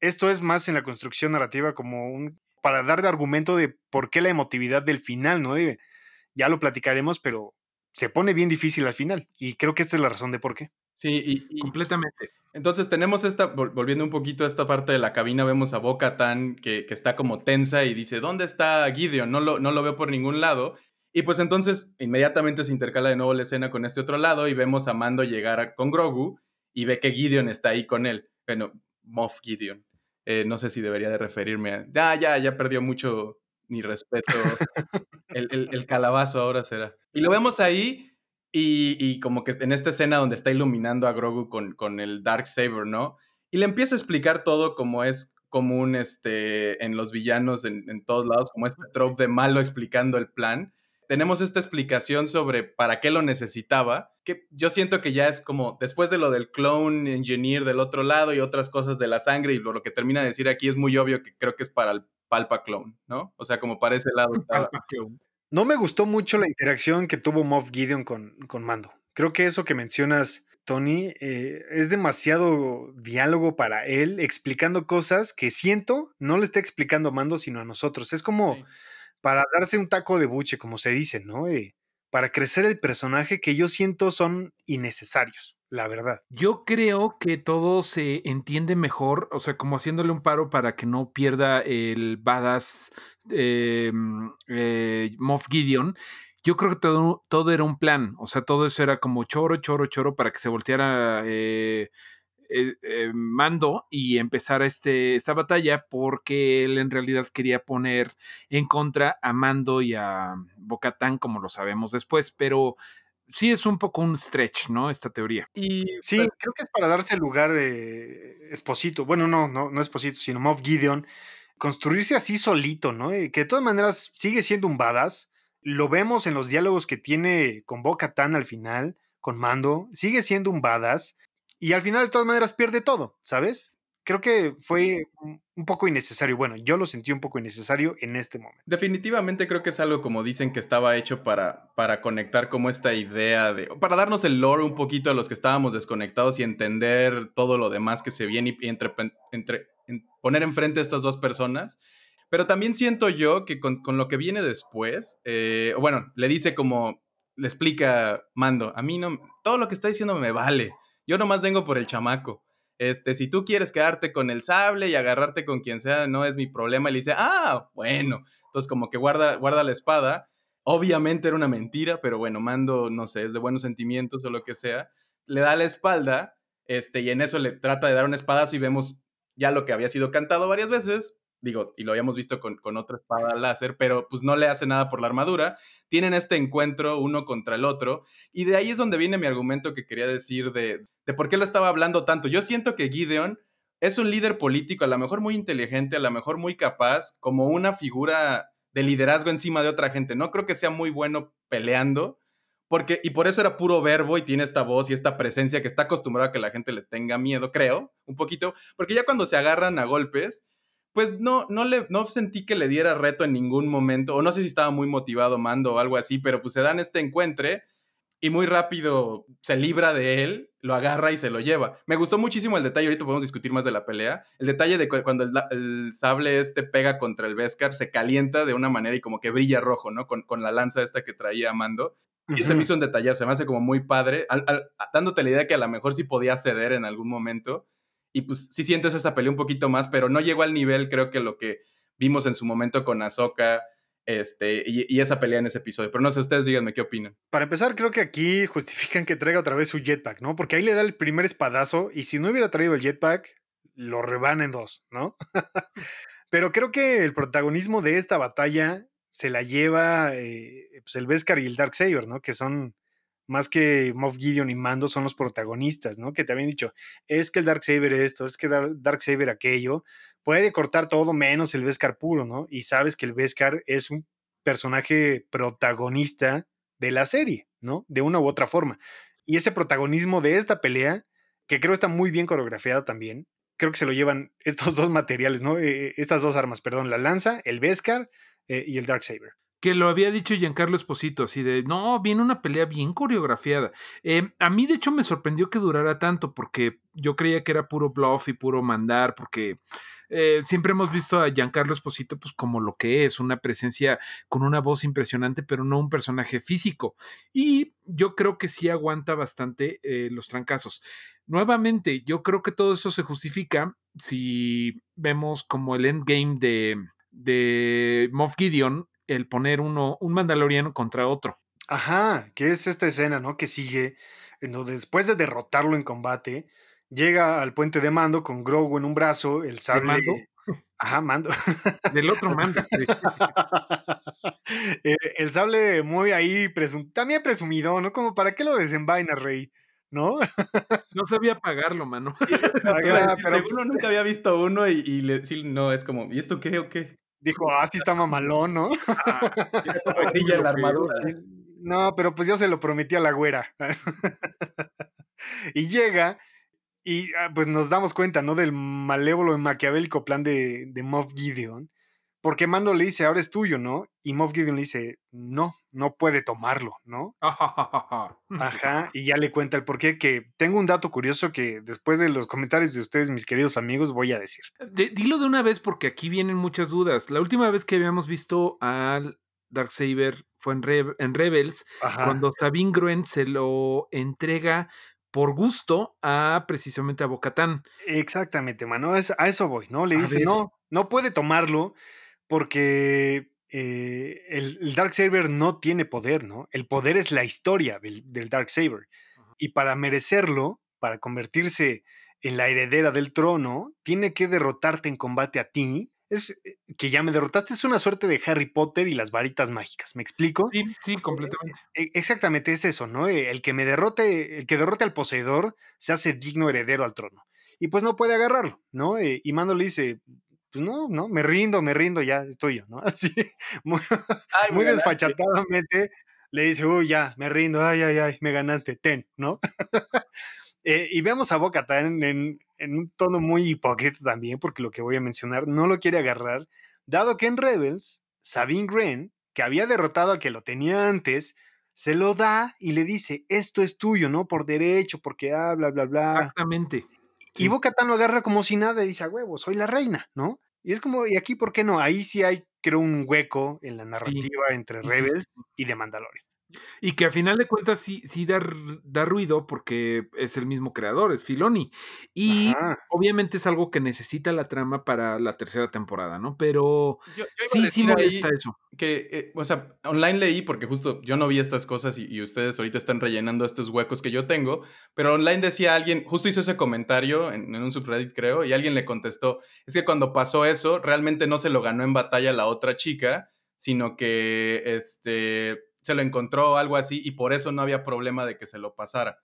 Esto es más en la construcción narrativa como un. para dar de argumento de por qué la emotividad del final, ¿no? ya lo platicaremos, pero se pone bien difícil al final. Y creo que esta es la razón de por qué. Sí, y, completamente. Entonces tenemos esta, volviendo un poquito a esta parte de la cabina, vemos a Boca Tan que, que, está como tensa y dice, ¿dónde está Gideon? No lo, no lo veo por ningún lado. Y pues entonces inmediatamente se intercala de nuevo la escena con este otro lado y vemos a Mando llegar con Grogu y ve que Gideon está ahí con él. Bueno, Moff Gideon. Eh, no sé si debería de referirme a... Ya, ya, ya perdió mucho mi respeto. el, el, el calabazo ahora será. Y lo vemos ahí y, como que en esta escena donde está iluminando a Grogu con, con el Dark Saber, ¿no? Y le empieza a explicar todo como es común este, en los villanos en, en todos lados, como este trope de malo explicando el plan. Tenemos esta explicación sobre para qué lo necesitaba, que yo siento que ya es como después de lo del clone engineer del otro lado y otras cosas de la sangre y lo, que termina de decir aquí es muy obvio que creo que es para el Palpa Clone, ¿no? O sea, como para ese lado está. No me gustó mucho la interacción que tuvo Moff Gideon con, con Mando. Creo que eso que mencionas, Tony, eh, es demasiado diálogo para él, explicando cosas que siento no le está explicando a Mando, sino a nosotros. Es como para darse un taco de buche, como se dice, ¿no? Eh, para crecer el personaje que yo siento son innecesarios la verdad. Yo creo que todo se entiende mejor, o sea, como haciéndole un paro para que no pierda el badass eh, eh, Moff Gideon. Yo creo que todo, todo, era un plan, o sea, todo eso era como choro, choro, choro para que se volteara eh, Mando y empezara este, esta batalla porque él en realidad quería poner en contra a Mando y a Bocatán, como lo sabemos después, pero sí es un poco un stretch, ¿no? Esta teoría. Y sí, creo que es para darse lugar eh, Esposito, bueno, no, no, no Esposito, sino Moff Gideon, construirse así solito, ¿no? que de todas maneras sigue siendo un badass. Lo vemos en los diálogos que tiene con Boca Tan al final, con Mando, sigue siendo un badass. Y al final, de todas maneras, pierde todo, ¿sabes? Creo que fue un poco innecesario. Bueno, yo lo sentí un poco innecesario en este momento. Definitivamente creo que es algo como dicen que estaba hecho para, para conectar como esta idea de, para darnos el lore un poquito a los que estábamos desconectados y entender todo lo demás que se viene y entre, entre poner enfrente a estas dos personas. Pero también siento yo que con, lo que viene después, eh, bueno, le dice como, le explica Mando, a mí no, todo lo que está diciendo me vale. Yo nomás vengo por el chamaco. Este, si tú quieres quedarte con el sable y agarrarte con quien sea, no es mi problema. Y le dice, ah, bueno. Entonces, como que guarda, guarda la espada. Obviamente era una mentira, pero bueno, Mando, no sé, es de buenos sentimientos o lo que sea. Le da la espalda, este, y en eso le trata de dar un espadazo y vemos ya lo que había sido cantado varias veces, digo, y lo habíamos visto con, con otra espada láser, pero pues no le hace nada por la armadura. Tienen este encuentro uno contra el otro, y de ahí es donde viene mi argumento que quería decir de, de por qué lo estaba hablando tanto. Yo siento que Gideon es un líder político, a lo mejor muy inteligente, a lo mejor muy capaz, como una figura de liderazgo encima de otra gente. No creo que sea muy bueno peleando, porque, y por eso era puro verbo y tiene esta voz y esta presencia que está acostumbrado a que la gente le tenga miedo, creo, un poquito, porque ya cuando se agarran a golpes, pues no, no, le, no sentí que le diera reto en ningún momento, o no sé si estaba muy motivado Mando o algo así, pero pues se dan este encuentro y muy rápido se libra de él, lo agarra y se lo lleva. Me gustó muchísimo el detalle, ahorita podemos discutir más de la pelea, el detalle de cuando el, sable este pega contra el Beskar, se calienta de una manera y como que brilla rojo, ¿no? Con, con la lanza esta que traía Mando. Y se me hizo un detalle, se me hace como muy padre, dándote la idea que a lo mejor sí podía ceder en algún momento. Y pues sí sientes esa pelea un poquito más, pero no llegó al nivel, creo que lo que vimos en su momento con Ahsoka, este, y, esa pelea en ese episodio. Pero no sé, ustedes díganme qué opinan. Para empezar, creo que aquí justifican que traiga otra vez su jetpack, ¿no? Porque ahí le da el primer espadazo y si no hubiera traído el jetpack, lo reban en dos, ¿no? Pero creo que el protagonismo de esta batalla se la lleva eh, pues el Beskar y el Darksaber, ¿no? Que son más que Moff Gideon y Mando, son los protagonistas, ¿no? Que te habían dicho, es que el Darksaber esto, es que Darksaber aquello, puede cortar todo menos el Beskar puro, ¿no? Y sabes que el Beskar es un personaje protagonista de la serie, ¿no? De una u otra forma. Y ese protagonismo de esta pelea, que creo está muy bien coreografiado también, creo que se lo llevan estos dos materiales, ¿no? Eh, estas dos armas, perdón, la lanza, el Beskar eh, y el Darksaber que lo había dicho Giancarlo Esposito, así de, no, viene una pelea bien coreografiada. Eh, a mí, de hecho, me sorprendió que durara tanto, porque yo creía que era puro bluff y puro mandar, porque eh, siempre hemos visto a Giancarlo Esposito pues como lo que es, una presencia con una voz impresionante, pero no un personaje físico. Y yo creo que sí aguanta bastante eh, los trancazos. Nuevamente, yo creo que todo eso se justifica si vemos como el endgame de, de Moff Gideon el poner uno, un mandaloriano contra otro. Ajá, que es esta escena, ¿no? Que sigue, en donde después de derrotarlo en combate, llega al puente de mando con Grogu en un brazo, el sable. Mando? Ajá, mando. Del otro mando. Eh, el sable muy ahí, también presumido, ¿no? Como, ¿para qué lo desenvaina, Rey? ¿No? no sabía pagarlo, mano. pero uno nunca había visto uno y, y le, sí, no, es como, ¿y esto qué o qué? Dijo, ah, sí está mamalón, ¿no? Ah, la armadura. No, pero pues ya se lo prometí a la güera. y llega y ah, pues nos damos cuenta, ¿no? Del malévolo y maquiavélico plan de, de Moff Gideon. Porque Mando le dice, ahora es tuyo, ¿no? Y Moff Gideon le dice, no, no puede tomarlo, ¿no? Ajá, y ya le cuenta el porqué, que tengo un dato curioso que después de los comentarios de ustedes, mis queridos amigos, voy a decir. dilo de una vez porque aquí vienen muchas dudas. La última vez que habíamos visto al Darksaber fue en, en Rebels, cuando Sabine Gruen se lo entrega por gusto a precisamente a Bocatán. Exactamente, mano, a eso voy, ¿no? Le dice, no, no puede tomarlo porque eh, el, el Dark Saber no tiene poder, ¿no? El poder es la historia del, Dark Saber. Y para merecerlo, para convertirse en la heredera del trono, tiene que derrotarte en combate a ti. Es eh, que ya me derrotaste, es una suerte de Harry Potter y las varitas mágicas. ¿Me explico? Sí, sí, eh, completamente. exactamente, es eso, ¿no? El que me derrote, el que derrote al poseedor se hace digno heredero al trono. Y pues no puede agarrarlo, ¿no? y Mando le dice, pues no, no, me rindo, me rindo, ya es tuyo, ¿no? Así, muy, desfachatadamente le dice, uy, ya, me rindo, ay, ay, ay, me ganaste, ten, ¿no? Eh, y vemos a Boca en, en, un tono muy hipócrita también, porque lo que voy a mencionar no lo quiere agarrar, dado que en Rebels, Sabine Wren, que había derrotado al que lo tenía antes, se lo da y le dice, esto es tuyo, ¿no? Por derecho, porque habla, bla, bla, bla. Exactamente. Y Boca lo agarra como si nada y dice, a huevo, soy la reina, ¿no? Y es como, ¿y aquí por qué no? Ahí sí hay, creo, un hueco en la narrativa entre Rebels y de Mandalorian. Y que a final de cuentas sí, sí da, da, ruido porque es el mismo creador, es Filoni. Y Ajá. obviamente es algo que necesita la trama para la tercera temporada, ¿no? Pero yo, yo sí, sí molesta eso. Que, eh, o sea, online leí porque justo yo no vi estas cosas y, y, ustedes ahorita están rellenando estos huecos que yo tengo, pero online decía alguien, justo hizo ese comentario en, en un subreddit creo, y alguien le contestó, es que cuando pasó eso, realmente no se lo ganó en batalla la otra chica, sino que este se lo encontró algo así y por eso no había problema de que se lo pasara.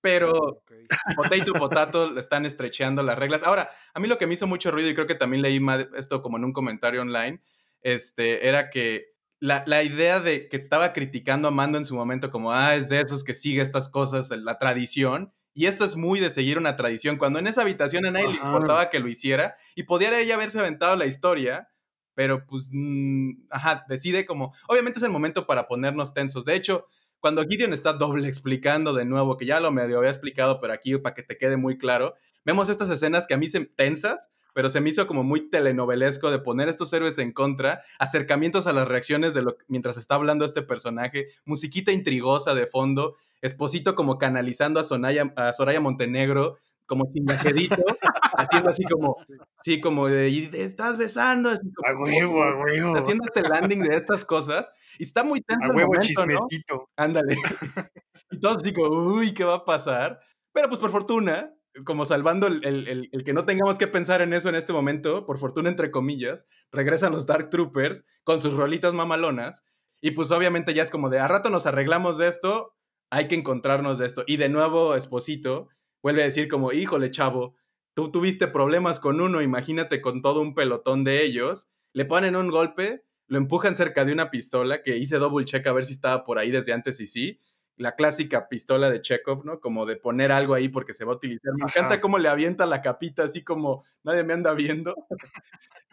Pero okay. potato potato le están estrecheando las reglas. Ahora, a mí lo que me hizo mucho ruido y creo que también leí esto como en un comentario online, este, era que la, la, idea de que estaba criticando a Mando en su momento como, ah, es de esos que sigue estas cosas, la tradición, y esto es muy de seguir una tradición, cuando en esa habitación a nadie Ajá. le importaba que lo hiciera y podía ella haberse aventado la historia, pero pues, mmm, ajá, decide como, obviamente es el momento para ponernos tensos. De hecho, cuando Gideon está doble explicando de nuevo, que ya lo medio había explicado, pero aquí para que te quede muy claro, vemos estas escenas que a mí se tensas, pero se me hizo como muy telenovelesco de poner estos héroes en contra, acercamientos a las reacciones de lo mientras está hablando este personaje, musiquita intrigosa de fondo, Esposito como canalizando a, Sonaya, a Soraya Montenegro, como chingajedito, haciendo así como, sí, como de, y te estás besando, así como, a huevo, a huevo. haciendo este landing de estas cosas, y está muy tenso a huevo, el momento, ¿no? Ándale. y todos como, uy, ¿qué va a pasar? Pero pues por fortuna, como salvando el, el, el, que no tengamos que pensar en eso en este momento, por fortuna entre comillas, regresan los Dark Troopers con sus rolitas mamalonas, y pues obviamente ya es como de, a rato nos arreglamos de esto, hay que encontrarnos de esto. Y de nuevo, Esposito, vuelve a decir como, híjole, chavo, tú tuviste problemas con uno, imagínate con todo un pelotón de ellos, le ponen un golpe, lo empujan cerca de una pistola, que hice double check a ver si estaba por ahí desde antes y sí, la clásica pistola de Chekhov, ¿no? Como de poner algo ahí porque se va a utilizar. Me Ajá. encanta cómo le avienta la capita así como nadie me anda viendo.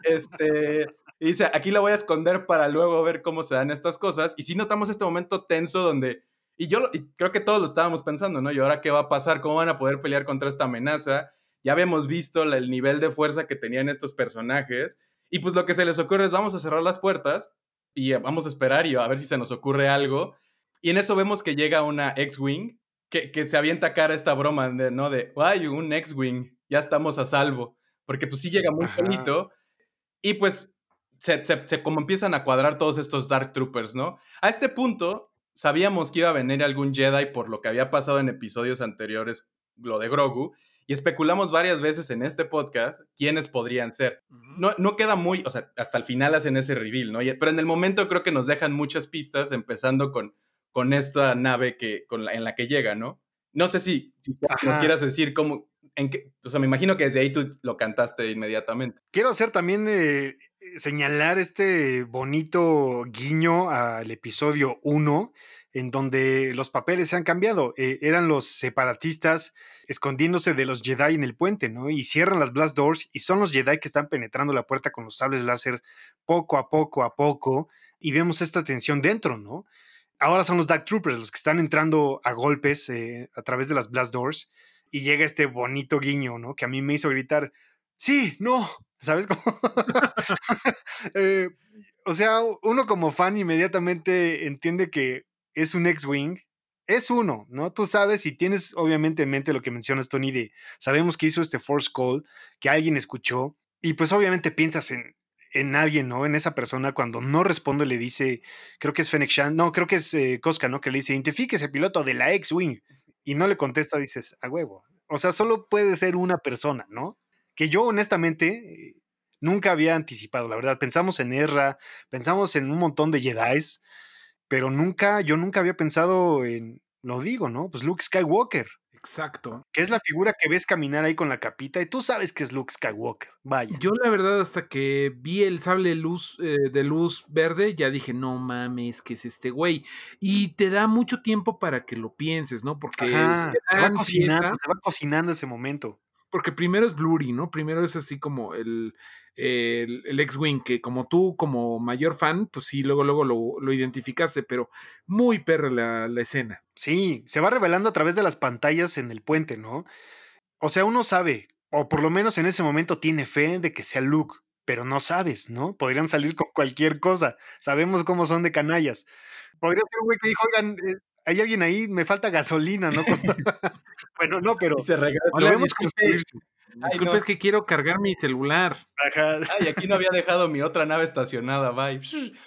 este, y dice, aquí la voy a esconder para luego ver cómo se dan estas cosas. Y si notamos este momento tenso donde y yo y creo que todos lo estábamos pensando, ¿no? ¿Y ahora qué va a pasar? ¿Cómo van a poder pelear contra esta amenaza? Ya habíamos visto la, el nivel de fuerza que tenían estos personajes. Y pues lo que se les ocurre es vamos a cerrar las puertas y vamos a esperar y a ver si se nos ocurre algo. Y en eso vemos que llega una X-Wing que, que, se avienta cara esta broma, de, ¿no? De, ay, un X-Wing, ya estamos a salvo. Porque pues sí llega muy bonito. Y pues se, se, se, como empiezan a cuadrar todos estos Dark Troopers, ¿no? A este punto, sabíamos que iba a venir algún Jedi por lo que había pasado en episodios anteriores, lo de Grogu, y especulamos varias veces en este podcast quiénes podrían ser. No, no queda muy, o sea, hasta el final hacen ese reveal, ¿no? Pero en el momento creo que nos dejan muchas pistas, empezando con, con esta nave que, con la, en la que llega, ¿no? No sé si, si nos quieras decir cómo, en qué, o sea, me imagino que desde ahí tú lo cantaste inmediatamente. Quiero hacer también eh, señalar este bonito guiño al episodio 1, en donde los papeles se han cambiado. Eh, eran los separatistas escondiéndose de los Jedi en el puente, ¿no? Y cierran las blast doors y son los Jedi que están penetrando la puerta con los sables láser poco a poco a poco y vemos esta tensión dentro, ¿no? Ahora son los Dark Troopers los que están entrando a golpes eh, a través de las blast doors y llega este bonito guiño, ¿no? Que a mí me hizo gritar, sí, no, ¿sabes cómo? eh, o sea, uno como fan inmediatamente entiende que es un X-Wing, es uno, ¿no? Tú sabes y tienes obviamente en mente lo que mencionas, Tony, de sabemos que hizo este Force Call, que alguien escuchó, y pues obviamente piensas en, en alguien, ¿no? En esa persona, cuando no responde, le dice, creo que es Fennec Shan, no, creo que es eh, Cosca, ¿no? Que le dice, identifíquese piloto de la X-Wing, y no le contesta, dices, a huevo. O sea, solo puede ser una persona, ¿no? Que yo honestamente nunca había anticipado, la verdad. Pensamos en Erra, pensamos en un montón de Jedis, pero nunca, yo nunca había pensado en, lo digo, ¿no? Pues Luke Skywalker. Exacto. Que es la figura que ves caminar ahí con la capita y tú sabes que es Luke Skywalker. Vaya. Yo la verdad hasta que vi el sable luz, eh, de luz verde ya dije, no mames, que es este güey. Y te da mucho tiempo para que lo pienses, ¿no? Porque Ajá, se, va cocinando, se va cocinando ese momento porque primero es Blurry, ¿no? Primero es así como el, el, el X-Wing, que como tú, como mayor fan, pues sí, luego, luego lo, lo identificaste, pero muy perra la, la, escena. Sí, se va revelando a través de las pantallas en el puente, ¿no? O sea, uno sabe, o por lo menos en ese momento tiene fe de que sea Luke, pero no sabes, ¿no? Podrían salir con cualquier cosa. Sabemos cómo son de canallas. podría ser un güey que dijo, oigan, eh, hay alguien ahí, me falta gasolina, ¿no? bueno, no, pero Y se regresa. Hola, lo vemos disculpe. construirse. Disculpe, no. es que quiero cargar mi celular. Ajá. Ay, aquí no había dejado mi otra nave estacionada, bye.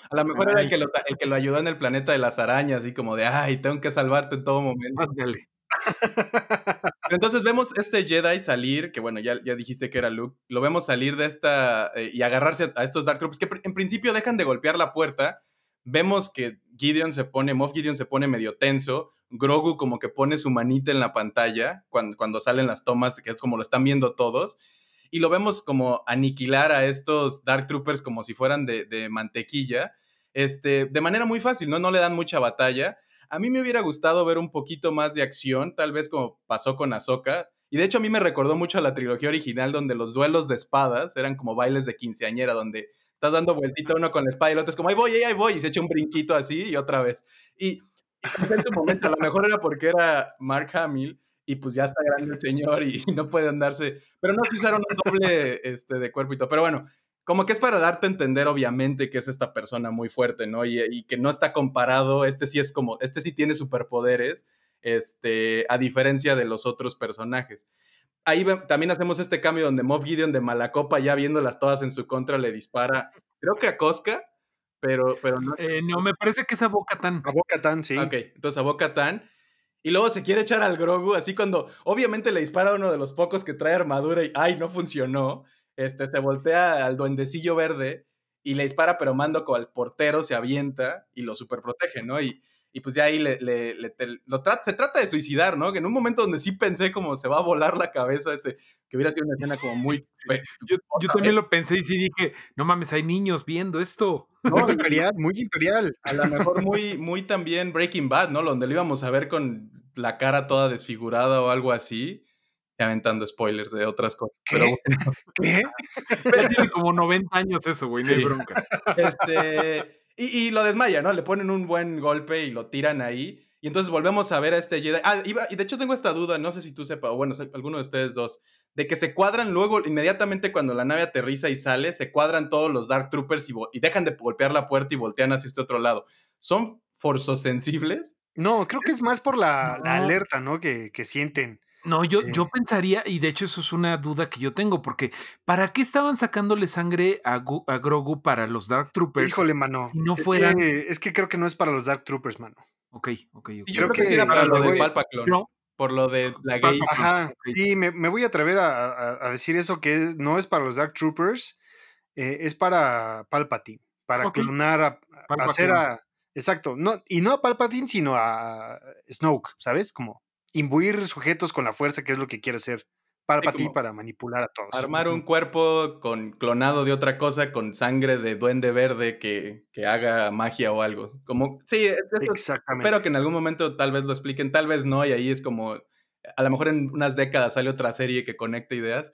A lo mejor era el que, lo, el que lo ayudó en el planeta de las arañas, así como de, ay, tengo que salvarte en todo momento. Ándale. Entonces vemos este Jedi salir, que bueno, ya, ya dijiste que era Luke, lo vemos salir de esta eh, y agarrarse a estos Dark Troopers que pr- en principio dejan de golpear la puerta. Vemos que Gideon se pone, Moff Gideon se pone medio tenso, Grogu como que pone su manita en la pantalla cuando, cuando salen las tomas, que es como lo están viendo todos, y lo vemos como aniquilar a estos Dark Troopers como si fueran de, de mantequilla, este, de manera muy fácil, ¿no? No le dan mucha batalla. A mí me hubiera gustado ver un poquito más de acción, tal vez como pasó con Ahsoka. Y de hecho a mí me recordó mucho a la trilogía original donde los duelos de espadas eran como bailes de quinceañera, donde estás dando vueltita uno con la espada y el otro es como, ahí voy, ahí voy, y se echa un brinquito así y otra vez. Y, pues en su momento, a lo mejor era porque era Mark Hamill y pues ya está grande el señor y, y no puede andarse, pero no se usaron un doble este, de cuerpo y todo. Pero bueno, como que es para darte a entender, obviamente, que es esta persona muy fuerte, ¿no? Y, y, que no está comparado, este sí es como, este sí tiene superpoderes, este, a diferencia de los otros personajes. Ahí también hacemos este cambio donde Moff Gideon de Malacopa, ya viéndolas todas en su contra, le dispara, creo que a Cosca, pero, pero no. Eh, no, me parece que es a Boca Tan. A Boca Tan, sí. Ok, entonces a Boca Tan. Y luego se quiere echar al Grogu, así cuando obviamente le dispara a uno de los pocos que trae armadura y ¡ay, no funcionó! Este, se voltea al duendecillo verde y le dispara, pero Mando con el portero se avienta y lo super protege, ¿no? Y, y pues ya ahí le, le, le te, lo trata, se trata de suicidar, ¿no? Que en un momento donde sí pensé como se va a volar la cabeza ese, que hubiera sido una escena como muy... Yo, yo también lo pensé y sí dije, no mames, hay niños viendo esto. No, imperial, muy imperial. A lo mejor muy, muy también Breaking Bad, ¿no? Donde lo íbamos a ver con la cara toda desfigurada o algo así. Aventando spoilers de otras cosas. ¿Qué? Pero bueno. Tiene como 90 años eso, güey, no hay Sí. bronca. Este, y, y lo desmaya, ¿no? Le ponen un buen golpe y lo tiran ahí. Y entonces volvemos a ver a este Jedi. Ah, iba, y de hecho tengo esta duda, no sé si tú sepas, o bueno, alguno de ustedes dos, de que se cuadran luego, inmediatamente cuando la nave aterriza y sale, se cuadran todos los Dark Troopers y, y dejan de golpear la puerta y voltean hacia este otro lado. ¿Son forzosensibles? No, creo que es más por la, la alerta, ¿no? Que, que sienten. No, yo, Eh. yo pensaría, y de hecho eso es una duda que yo tengo, porque ¿para qué estaban sacándole sangre a, Gu- a Grogu para los Dark Troopers? Híjole, mano. si no es que- es que creo que no es para los Dark Troopers, mano. Ok, ok, ok. Y yo Creo creo que, que sí era para lo de No. por lo de la gay. Ajá, sí, me, me voy a atrever a, a- a decir eso, que no es para los Dark Troopers, eh, es para Palpatine, para clonar a, hacer a... Exacto, no, y no a Palpatine, sino a Snoke, ¿sabes? Como imbuir sujetos con la fuerza, que es lo que quiere hacer Palpatine como para manipular a todos. Armar un cuerpo con clonado de otra cosa, con sangre de duende verde que, que haga magia o algo. Como, sí, es- eso es- Exactamente. espero que en algún momento tal vez lo expliquen, tal vez no, y ahí es como, a lo mejor en unas décadas sale otra serie que conecte ideas.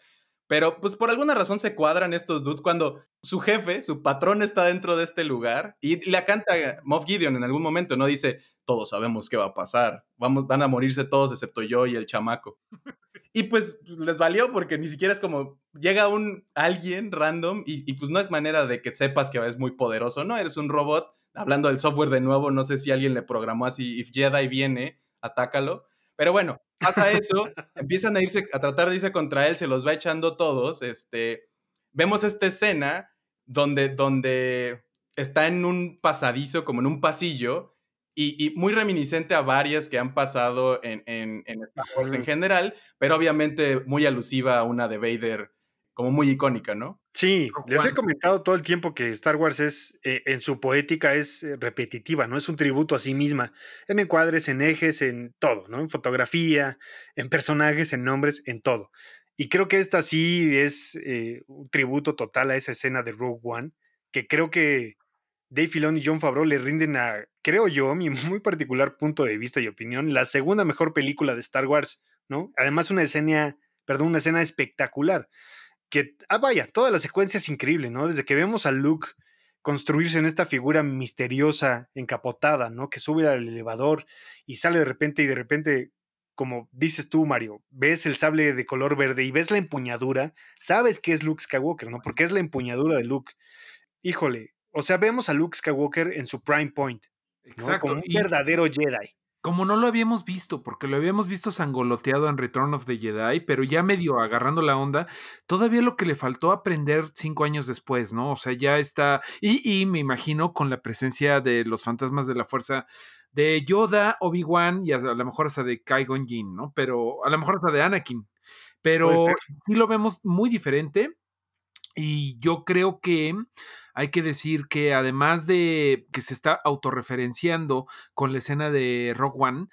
Pero pues por alguna razón se cuadran estos dudes cuando su jefe, su patrón está dentro de este lugar y le canta Moff Gideon en algún momento, ¿no? Dice, todos sabemos qué va a pasar, Vamos, van a morirse todos excepto yo y el chamaco. Y pues les valió porque ni siquiera es como llega un alguien random y, y, pues no es manera de que sepas que es muy poderoso, ¿no? Eres un robot. Hablando del software de nuevo, no sé si alguien le programó así, if Jedi viene, atácalo. Pero bueno, pasa eso, empiezan a irse, a tratar de irse contra él, se los va echando todos. Este, vemos esta escena donde, donde está en un pasadizo, como en un pasillo, y, y, muy reminiscente a varias que han pasado en, en, en Star Wars en general, pero obviamente muy alusiva a una de Vader, como muy icónica, ¿no? Sí, les he comentado todo el tiempo que Star Wars es, eh, en su poética, es eh, repetitiva, ¿no? Es un tributo a sí misma, en encuadres, en ejes, en todo, ¿no? En fotografía, en personajes, en nombres, en todo. Y creo que esta sí es eh, un tributo total a esa escena de Rogue One, que creo que Dave Filoni y John Favreau le rinden a, creo yo, mi muy particular punto de vista y opinión, la segunda mejor película de Star Wars, ¿no? Además una escena, perdón, una escena espectacular que, ah, vaya, toda la secuencia es increíble, ¿no? Desde que vemos a Luke construirse en esta figura misteriosa, encapotada, ¿no? Que sube al elevador y sale de repente y de repente, como dices tú, Mario, ves el sable de color verde y ves la empuñadura, sabes que es Luke Skywalker, ¿no? Porque es la empuñadura de Luke. Híjole, o sea, vemos a Luke Skywalker en su prime point, Exacto. Como un verdadero Jedi como no lo habíamos visto, porque lo habíamos visto sangoloteado en Return of the Jedi, pero ya medio agarrando la onda, todavía lo que le faltó aprender cinco años después, ¿no? O sea, ya está, y, me imagino con la presencia de los fantasmas de la fuerza de Yoda, Obi-Wan y a, lo mejor hasta de Qui-Gon Jinn, ¿no? Pero a lo mejor hasta de Anakin. Pero sí lo vemos muy diferente y yo creo que hay que decir que además de que se está autorreferenciando con la escena de Rogue One,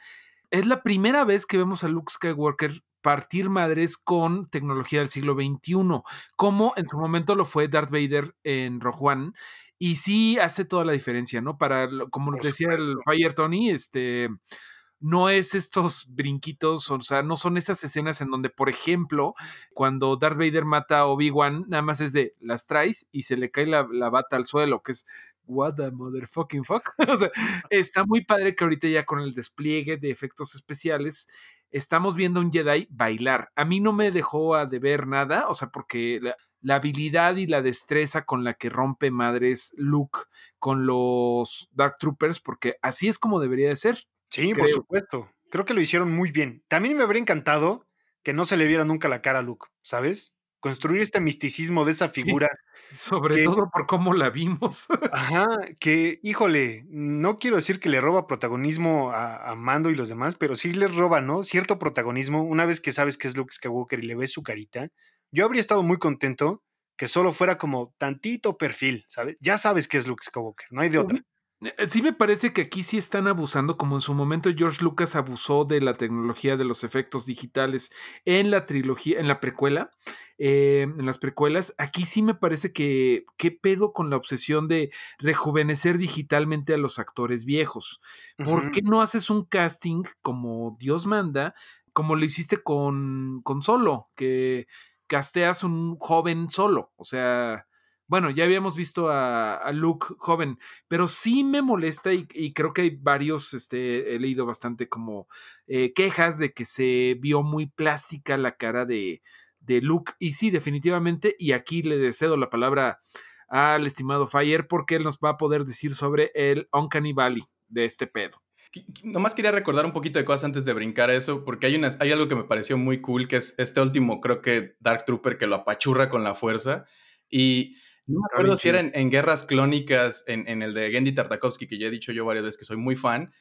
es la primera vez que vemos a Luke Skywalker partir madres con tecnología del siglo XXI, como en su momento lo fue Darth Vader en Rogue One. Y sí hace toda la diferencia, ¿no? Para, como nos decía el Fire Tony, este, no es estos brinquitos, o sea, no son esas escenas en donde, por ejemplo, cuando Darth Vader mata a Obi-Wan, nada más es de las traes y se le cae la, bata al suelo, que es what the motherfucking fuck. o sea, está muy padre que ahorita ya con el despliegue de efectos especiales estamos viendo a un Jedi bailar. A mí no me dejó a deber nada, o sea, porque la, la, habilidad y la destreza con la que rompe madres Luke con los Dark Troopers, porque así es como debería de ser. Sí, por supuesto. Creo que lo hicieron muy bien. También me habría encantado que no se le viera nunca la cara a Luke, ¿sabes? Construir este misticismo de esa figura. sobre todo por cómo la vimos. Ajá, que, híjole, no quiero decir que le roba protagonismo a, a, Mando y los demás, pero sí le roba, ¿no? Cierto protagonismo, una vez que sabes que es Luke Skywalker y le ves su carita. Yo habría estado muy contento que solo fuera como tantito perfil, ¿sabes? Ya sabes que es Luke Skywalker, no hay de otra. Sí me parece que aquí sí están abusando, como en su momento George Lucas abusó de la tecnología de los efectos digitales en la trilogía, en la precuela, eh, en las precuelas. Aquí sí me parece que qué pedo con la obsesión de rejuvenecer digitalmente a los actores viejos. ¿Por qué no haces un casting como Dios manda, como lo hiciste con, con Solo, que casteas un joven solo? O sea bueno, ya habíamos visto a, Luke joven, pero sí me molesta y, creo que hay varios, este, he leído bastante como eh, quejas de que se vio muy plástica la cara de, de Luke. Y sí, definitivamente, y aquí le cedo la palabra al estimado Fire porque él nos va a poder decir sobre el Uncanny Valley de este pedo. Nomás quería recordar un poquito de cosas antes de brincar a eso, porque hay, unas, hay algo que me pareció muy cool, que es este último, creo que Dark Trooper que lo apachurra con la fuerza. Y no me acuerdo si era en, Guerras Clónicas, en, el de Gendy Tartakovsky, que ya he dicho yo varias veces que soy muy fan.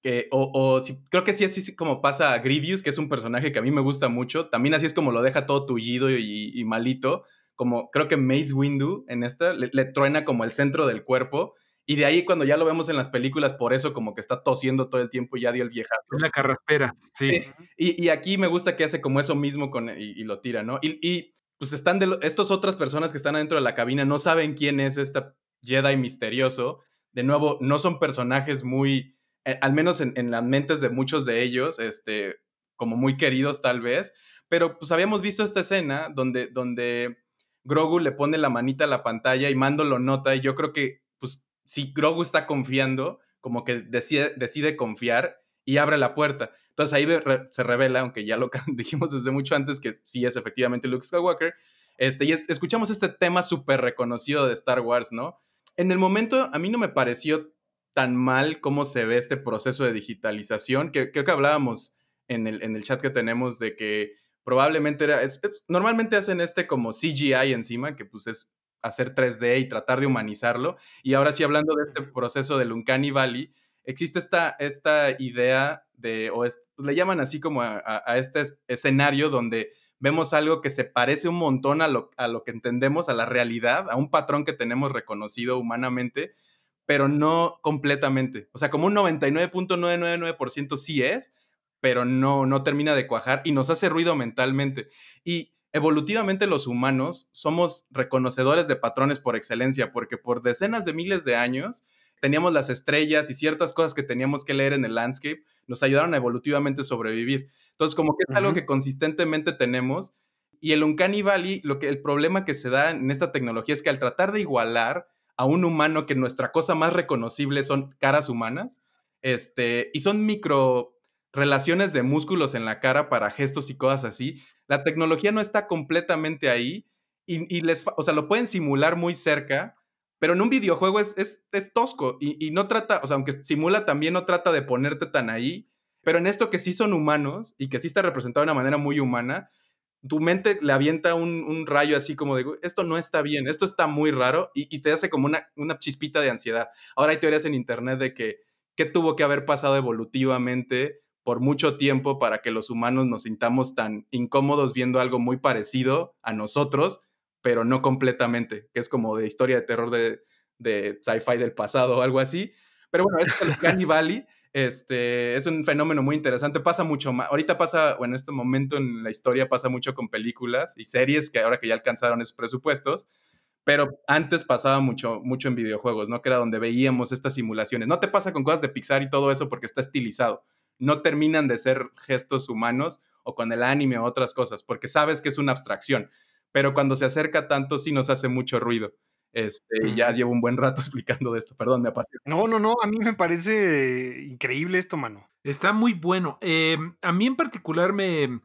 Que, o, si, creo que sí, así como pasa a Grievous, que es un personaje que a mí me gusta mucho. También así es como lo deja todo tullido y, malito. Como creo que Mace Windu en esta le, truena como el centro del cuerpo. Y de ahí cuando ya lo vemos en las películas, por eso como que está tosiendo todo el tiempo y ya dio el viejazo. La carraspera, sí. y, aquí me gusta que hace como eso mismo con, y, lo tira, ¿no? y pues están de estas otras personas que están adentro de la cabina, no saben quién es esta Jedi misterioso. De nuevo, no son personajes muy, eh, al menos en, las mentes de muchos de ellos, este, como muy queridos tal vez, pero pues habíamos visto esta escena donde, donde Grogu le pone la manita a la pantalla y Mando lo nota y yo creo que, pues, si Grogu está confiando, como que decide, decide confiar y abre la puerta. Entonces ahí se revela, aunque ya lo dijimos desde mucho antes, que sí es efectivamente Luke Skywalker. Este, y escuchamos este tema súper reconocido de Star Wars, ¿no? En el momento a mí no me pareció tan mal cómo se ve este proceso de digitalización, que creo que hablábamos en el, en el chat que tenemos de que probablemente era, normalmente hacen este como CGI encima, que pues es hacer 3D y tratar de humanizarlo. Y ahora sí, hablando de este proceso del Uncanny Valley, existe esta, esta idea o pues, le llaman así como a, este escenario donde vemos algo que se parece un montón a lo, a lo que entendemos, a la realidad, a un patrón que tenemos reconocido humanamente, pero no completamente. O sea, como un 99.999% sí es, pero no, no termina de cuajar y nos hace ruido mentalmente. Y evolutivamente los humanos somos reconocedores de patrones por excelencia, porque por decenas de miles de años teníamos las estrellas y ciertas cosas que teníamos que leer en el landscape, nos ayudaron a evolutivamente sobrevivir. Entonces, como que es algo que consistentemente tenemos. Y el Uncanny Valley, lo que, el problema que se da en esta tecnología es que al tratar de igualar a un humano que nuestra cosa más reconocible son caras humanas, este, y son micro relaciones de músculos en la cara para gestos y cosas así, la tecnología no está completamente ahí y, y les, o sea, lo pueden simular muy cerca, pero en un videojuego es, es, tosco y, no trata, o sea, aunque simula también no trata de ponerte tan ahí, pero en esto que sí son humanos y que sí está representado de una manera muy humana, tu mente le avienta un, rayo así como de, esto no está bien, esto está muy raro y, te hace como una, una, chispita de ansiedad. Ahora hay teorías en internet de que qué tuvo que haber pasado evolutivamente por mucho tiempo para que los humanos nos sintamos tan incómodos viendo algo muy parecido a nosotros, pero no completamente, que es como de historia de terror de, de sci-fi del pasado o algo así. Pero bueno, esto es el Valley. Este, es un fenómeno muy interesante, pasa mucho más, ahorita pasa, o en este momento en la historia pasa mucho con películas y series que ahora que ya alcanzaron esos presupuestos, pero antes pasaba mucho, mucho en videojuegos, ¿no? Que era donde veíamos estas simulaciones. No te pasa con cosas de Pixar y todo eso porque está estilizado. No terminan de ser gestos humanos o con el anime o otras cosas, porque sabes que es una abstracción. Pero cuando se acerca tanto, sí nos hace mucho ruido. Este, ya llevo un buen rato explicando de esto, perdón, me apasiona. No, no, no, a mí me parece increíble esto, mano. Está muy bueno. Em, a mí en particular me,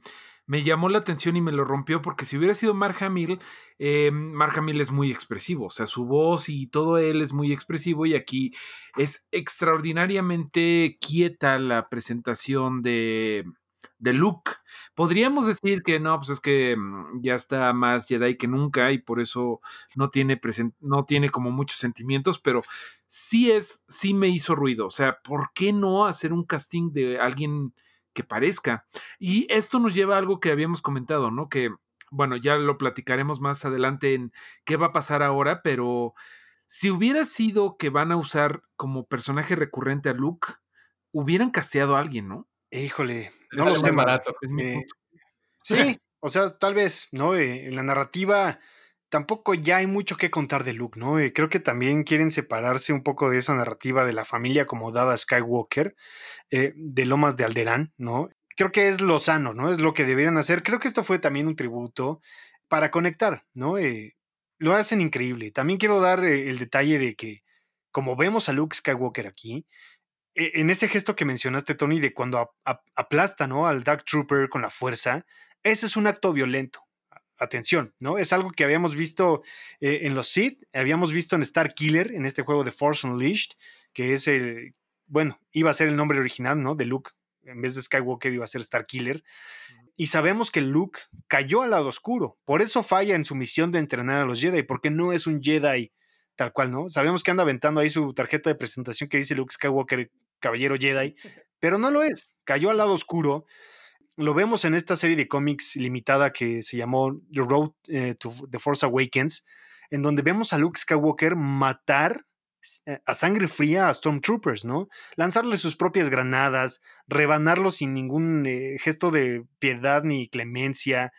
me, llamó la atención y me lo rompió porque si hubiera sido Mark Hamill, eh, Mark Hamill es muy expresivo, o sea, su voz y todo él es muy expresivo y aquí es extraordinariamente quieta la presentación de, de Luke. Podríamos decir que no, pues es que mm, ya está más Jedi que nunca y por eso no tiene, no tiene como muchos sentimientos, pero sí es, sí me hizo ruido. O sea, ¿por qué no hacer un casting de alguien que parezca? Y esto nos lleva a algo que habíamos comentado, ¿no? Que, bueno, ya lo platicaremos más adelante en qué va a pasar ahora, pero si hubiera sido que van a usar como personaje recurrente a Luke, hubieran casteado a alguien, ¿no? Híjole, no lo sé, barato. Eh, sí, o sea, tal vez, ¿no? Eh, en la narrativa tampoco ya hay mucho que contar de Luke, ¿no? Eh, creo que también quieren separarse un poco de esa narrativa de la familia acomodada Skywalker, de Lomas de Alderán, ¿no? Creo que es lo sano, ¿no? Es lo que deberían hacer. Creo que esto fue también un tributo para conectar, ¿no? lo hacen increíble. También quiero dar el detalle de que, como vemos a Luke Skywalker aquí, en ese gesto que mencionaste, Tony, de cuando aplasta ¿no? al Dark Trooper con la fuerza, ese es un acto violento. Atención, ¿no? Es algo que habíamos visto eh, en los Sith, habíamos visto en Star Killer, en este juego de Force Unleashed, que es el, bueno, iba a ser el nombre original, ¿no? De Luke, en vez de Skywalker iba a ser Star Killer. Y sabemos que Luke cayó al lado oscuro, por eso falla en su misión de entrenar a los Jedi, porque no es un Jedi tal cual, ¿no? Sabemos que anda aventando ahí su tarjeta de presentación que dice Luke Skywalker caballero Jedi, pero no lo es. Cayó al lado oscuro. Lo vemos en esta serie de cómics limitada que se llamó The Road eh, to the Force Awakens, en donde vemos a Luke Skywalker matar eh, a sangre fría a Stormtroopers, ¿no? Lanzarle sus propias granadas, rebanarlos sin ningún eh, gesto de piedad ni clemencia.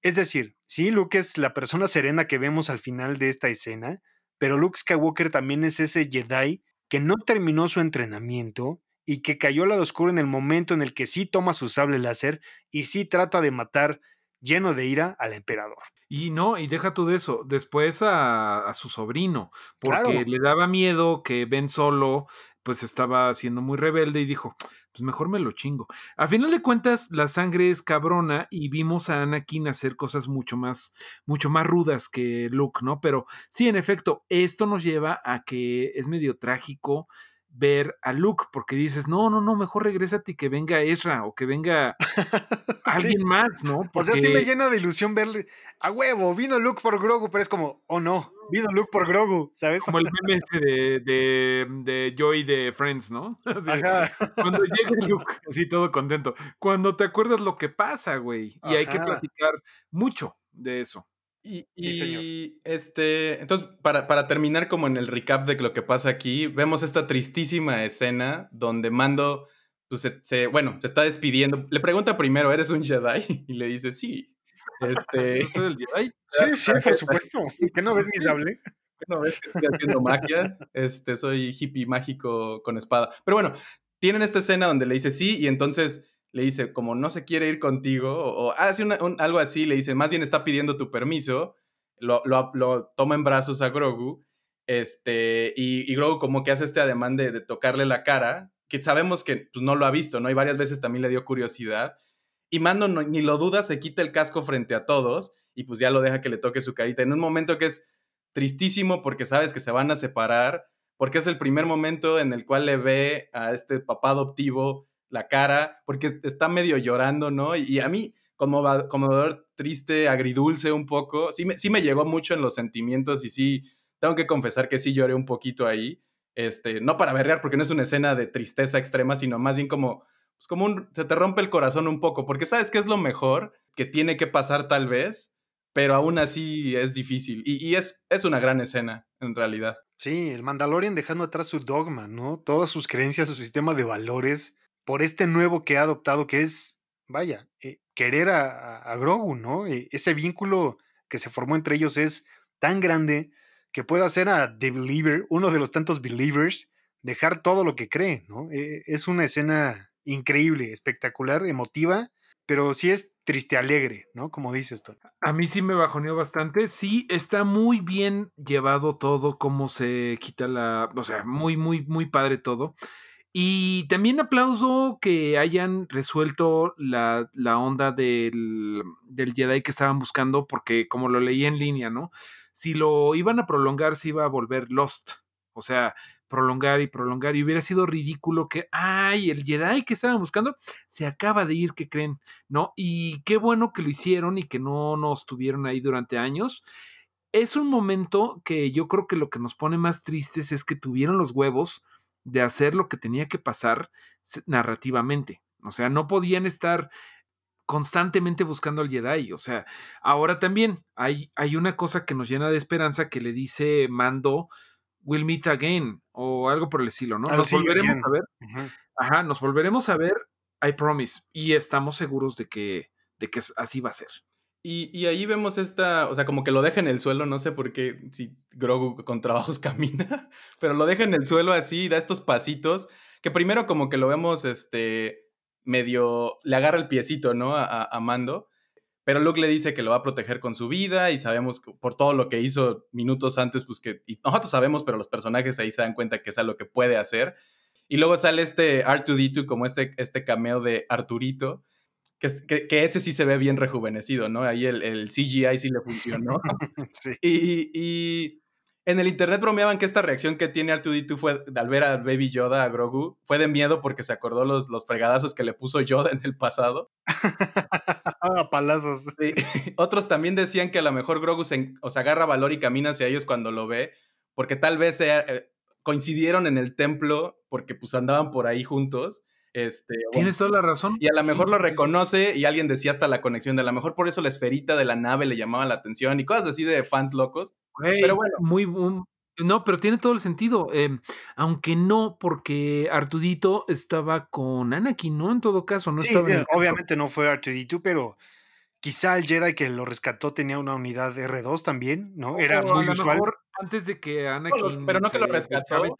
Es decir, sí, Luke es la persona serena que vemos al final de esta escena, pero Luke Skywalker también es ese Jedi que no terminó su entrenamiento y que cayó al lado oscuro en el momento en el que sí toma su sable láser y sí trata de matar lleno de ira al emperador. Y no, y deja tú de eso, después a, su sobrino, porque le daba miedo que Ben solo pues estaba siendo muy rebelde y dijo, pues mejor me lo chingo. A final de cuentas, la sangre es cabrona y vimos a Anakin hacer cosas mucho más, mucho más rudas que Luke, ¿no? Pero sí, en efecto, esto nos lleva a que es medio trágico ver a Luke, porque dices, no, no, no, mejor regrésate y que venga Ezra o que venga alguien más, ¿no? O sea, sí me llena de ilusión verle a huevo, vino Luke por Grogu, pero es como, oh no, vino Luke por Grogu, ¿sabes? Como el meme ese de, de, de Joy de Friends, ¿no? Cuando llega Luke, así todo contento. Cuando te acuerdas lo que pasa, güey, y hay que platicar mucho de eso. Y, este, entonces, para, para, terminar como en el recap de lo que pasa aquí, vemos esta tristísima escena donde Mando, pues, se, bueno, se está despidiendo. Le pregunta primero, ¿eres un Jedi? Y le dice, sí. Este... ¿Eres el Jedi? Sí, sí, por supuesto. ¿Qué no ves mi? ¿Qué no ves que estoy haciendo magia? Este, soy hippie mágico con espada. Pero bueno, tienen esta escena donde le dice sí y entonces le dice, como no se quiere ir contigo, o, hace algo así, le dice, más bien está pidiendo tu permiso, lo, lo, toma en brazos a Grogu, este, y, Grogu como que hace este ademán de, tocarle la cara, que sabemos que pues, no lo ha visto, ¿no? Y varias veces también le dio curiosidad. Y Mando ni lo duda, se quita el casco frente a todos y pues ya lo deja que le toque su carita. En un momento que es tristísimo porque sabes que se van a separar, porque es el primer momento en el cual le ve a este papá adoptivo la cara, porque está medio llorando, ¿no? Y, a mí, como conmovedor, triste, agridulce un poco, sí me, sí me llegó mucho en los sentimientos y sí, tengo que confesar que sí lloré un poquito ahí. Este, no para berrear, porque no es una escena de tristeza extrema, sino más bien como, pues como un, se te rompe el corazón un poco, porque sabes que es lo mejor que tiene que pasar tal vez, pero aún así es difícil. Y, es, es una gran escena, en realidad. Sí, el Mandalorian dejando atrás su dogma, ¿no? Todas sus creencias, su sistema de valores, por este nuevo que ha adoptado, que es, vaya, eh, querer a, Grogu, ¿no? Eh, ese vínculo que se formó entre ellos es tan grande que puede hacer a The Believer, uno de los tantos believers, dejar todo lo que cree, ¿no? Eh, es una escena increíble, espectacular, emotiva, pero sí es triste alegre, ¿no? Como dices, tú. A mí sí me bajoneó bastante. Sí, está muy bien llevado todo, cómo se quita la. O sea, muy, muy, muy padre todo. Y también aplauso que hayan resuelto la, la onda del, del, Jedi que estaban buscando, porque como lo leí en línea, ¿no? Si lo iban a prolongar, se iba a volver Lost. O sea, prolongar y prolongar. Y hubiera sido ridículo que, ay, el Jedi que estaban buscando se acaba de ir, ¿qué creen? ¿No? Y qué bueno que lo hicieron y que no nos tuvieron ahí durante años. Es un momento que yo creo que lo que nos pone más tristes es que tuvieron los huevos de hacer lo que tenía que pasar narrativamente. O sea, no podían estar constantemente buscando al Jedi. O sea, ahora también hay, hay una cosa que nos llena de esperanza que le dice Mando We'll Meet Again o algo por el estilo, ¿no? nos volveremos a ver. Ajá, nos volveremos a ver, I promise. Y estamos seguros de que, de que así va a ser. Y, ahí vemos esta, o sea, como que lo deja en el suelo, no sé por qué, si Grogu con trabajos camina, pero lo deja en el suelo así, da estos pasitos, que primero como que lo vemos, este, medio, le agarra el piecito, ¿no? A, a Mando, pero Luke le dice que lo va a proteger con su vida y sabemos por todo lo que hizo minutos antes, pues que y nosotros sabemos, pero los personajes ahí se dan cuenta que es algo que puede hacer. Y luego sale este R2D2 como este, este cameo de Arturito, que, que, ese sí se ve bien rejuvenecido, ¿no? Ahí el, el CGI sí le funcionó. sí. Y, y, en el internet bromeaban que esta reacción que tiene R2D2 fue al ver a Baby Yoda, a Grogu, fue de miedo porque se acordó los, los fregadazos que le puso Yoda en el pasado. ah, palazos. Sí. Otros también decían que a lo mejor Grogu se, o agarra valor y camina hacia ellos cuando lo ve, porque tal vez eh, coincidieron en el templo porque pues andaban por ahí juntos. Este, Tienes toda la razón. Y a lo mejor lo reconoce y alguien decía hasta la conexión de a lo mejor por eso la esferita de la nave le llamaba la atención y cosas así de fans locos. pero bueno. Muy, no, pero tiene todo el sentido. Em, aunque no, porque Artudito estaba con Anakin, ¿no? En todo caso, no estaba. obviamente no fue Artudito, pero quizá el Jedi que lo rescató tenía una unidad R2 también, ¿no? Era muy usual. antes de que Anakin. pero no que lo rescató,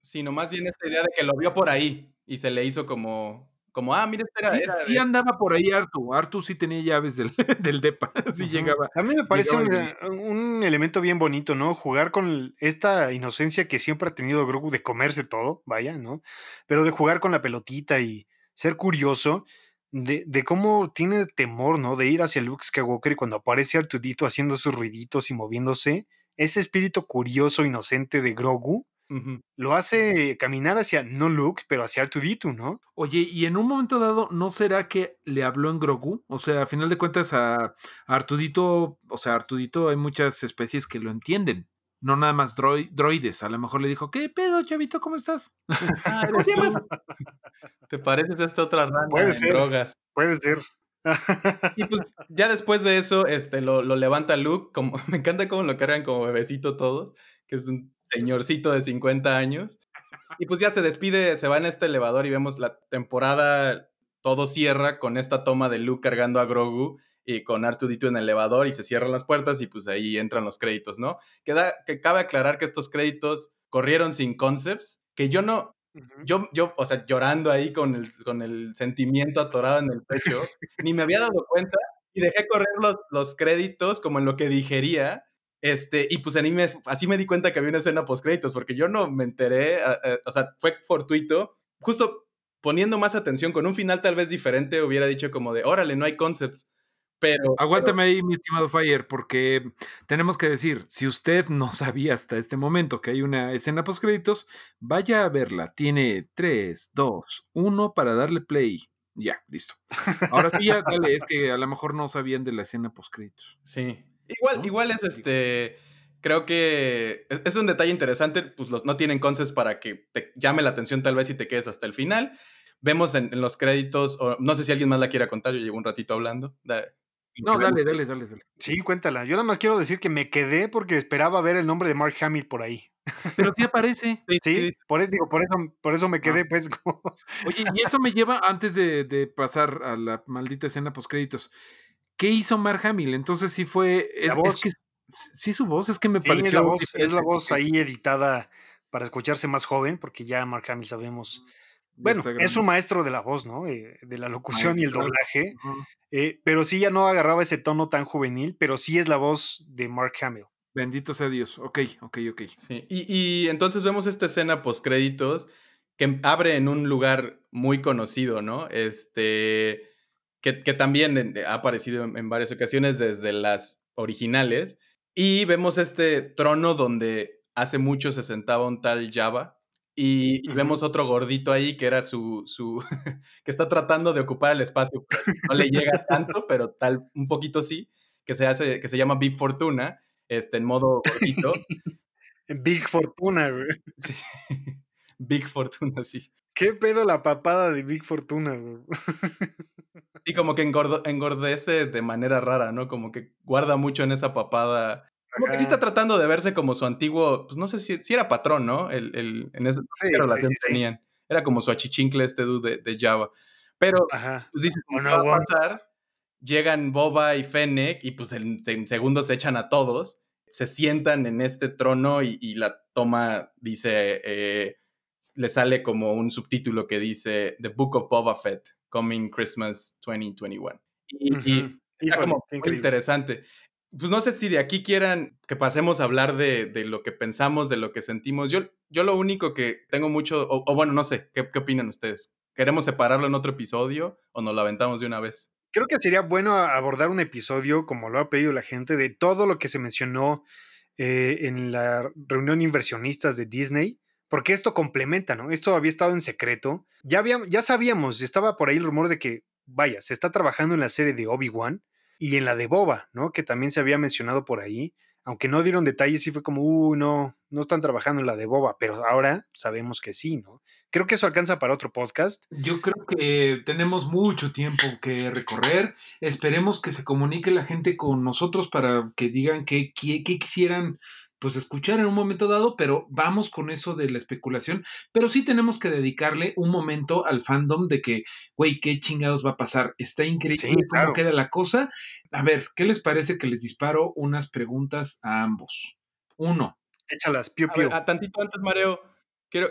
sino más bien esta idea de que lo vio por ahí y se le hizo como, como ah, mira, este era, sí, andaba por ahí Artu. Artu sí tenía llaves del, del DEPA, sí llegaba. A mí me parece un, elemento bien bonito, ¿no? Jugar con esta inocencia que siempre ha tenido Grogu de comerse todo, vaya, ¿no? Pero de jugar con la pelotita y ser curioso de, de cómo tiene temor, ¿no? De ir hacia Luke Skywalker y cuando aparece Artudito haciendo sus ruiditos y moviéndose, ese espíritu curioso, inocente de Grogu, lo hace caminar hacia, no Luke, pero hacia Artudito, ¿no? Oye, y en un momento dado, ¿no será que le habló en Grogu? O sea, a final de cuentas, a, Artudito, o sea, Artudito hay muchas especies que lo entienden. No nada más droides. A lo mejor le dijo, ¿qué pedo, chavito? ¿Cómo estás? Ah, ¿Cómo te ¿Te pareces a esta otra rana Puede ser, drogas? Puede ser. y pues ya después de eso, este, lo, lo levanta Luke, como, me encanta cómo lo cargan como bebecito todos, que es un señorcito de 50 años. Y pues ya se despide, se va en este elevador y vemos la temporada, todo cierra con esta toma de Luke cargando a Grogu y con Artudito en el elevador y se cierran las puertas y pues ahí entran los créditos, ¿no? Queda, que cabe aclarar que estos créditos corrieron sin concepts, que yo no, yo, yo, o sea, llorando ahí con el, con el sentimiento atorado en el pecho, ni me había dado cuenta y dejé correr los, los créditos como en lo que digería este, y pues me, así me di cuenta que había una escena post créditos, porque yo no me enteré, o sea, fue fortuito. Justo poniendo más atención, con un final tal vez diferente, hubiera dicho como de, órale, no hay concepts. Pero, Aguántame ahí, mi estimado Fire, porque tenemos que decir, si usted no sabía hasta este momento que hay una escena post créditos, vaya a verla. Tiene 3, 2, 1 para darle play. Ya, listo. Ahora sí, ya dale, es que a lo mejor no sabían de la escena post créditos. Sí. Igual, ¿No? igual es este. Creo que es, es un detalle interesante. Pues los no tienen conces para que te llame la atención, tal vez, y te quedes hasta el final. Vemos en, en los créditos, o no sé si alguien más la quiera contar, yo llevo un ratito hablando. No, dale, dale, dale, dale. Sí, cuéntala. Yo nada más quiero decir que me quedé porque esperaba ver el nombre de Mark Hamill por ahí. Pero sí aparece. Sí, sí, Sí, sí. por eso, digo, por eso, por eso me quedé, pues, como- Oye, y eso me lleva, antes de, de pasar a la maldita escena post créditos. ¿Qué hizo Mark Hamill? Entonces sí fue. Es, que sí su voz, es que me Sí, pareció. es la voz, es diferente, la voz porque ahí editada para escucharse más joven, porque ya Mark Hamill sabemos. Bueno, es un maestro de la voz, ¿no? Eh, de la locución y el doblaje. Eh, pero sí ya no agarraba ese tono tan juvenil, pero sí es la voz de Mark Hamill. Bendito sea Dios. Ok, ok, ok. Sí, Y, y entonces vemos esta escena post créditos que abre en un lugar muy conocido, ¿no? Este, que, que también ha aparecido en, en varias ocasiones desde las originales. Y vemos este trono donde hace mucho se sentaba un tal Java. Y, vemos otro gordito ahí que era su, su que está tratando de ocupar el espacio. pero No le llega tanto, pero tal, un poquito sí, que se hace, que se llama Big Fortuna, este, en modo gordito. Big Fortuna, güey. Sí. Big Fortuna, sí. ¿Qué pedo la papada de Big Fortuna, güey? Y como que engordece de manera rara, ¿no? Como que guarda mucho en esa papada. Como que sí está tratando de verse como su antiguo, pues no sé si, si era patrón, ¿no? El, el, en esa Sí, relación sí, sí. tenían. Era como su achichincle este dude de, de Java. Pero, Ajá. pues dices, O ¿qué no va a pasar? Llegan Boba y Fennec y pues en, en segundos se echan a todos. Se sientan en este trono y, y la toma dice... eh, le sale como un subtítulo que dice The Book of Boba Fett, Coming Christmas 2021. Y, y Ujú. está Híjole, como qué muy increíble. interesante. Pues no sé si de aquí quieran que pasemos a hablar de, de lo que pensamos, de lo que sentimos. Yo, yo lo único que tengo mucho, o, o bueno, no sé, ¿qué, ¿qué opinan ustedes? ¿Queremos separarlo en otro episodio o nos lo aventamos de una vez? Creo que sería bueno abordar un episodio, como lo ha pedido la gente, de todo lo que se mencionó eh, en la reunión inversionistas de Disney, porque esto complementa, ¿no? Esto había estado en secreto. Ya, habíamos, ya sabíamos, estaba por ahí el rumor de que, vaya, se está trabajando en la serie de Obi-Wan y en la de Boba, ¿no? Que también se había mencionado por ahí. Aunque no dieron detalles, sí fue como, uy, no, no están trabajando en la de Boba, pero ahora sabemos que sí, ¿no? Creo que eso alcanza para otro podcast. Yo creo que tenemos mucho tiempo que recorrer. Esperemos que se comunique la gente con nosotros para que digan qué, qué quisieran pues escuchar en un momento dado, pero vamos con eso de la especulación. Pero sí tenemos que dedicarle un momento al fandom de que, güey, qué chingados va a pasar. Está increíble Sí, cómo claro. queda la cosa. A ver, ¿qué les parece que les disparo unas preguntas a ambos? Uno, Échalas, piu, A ver, piu. a tantito antes, Mareo,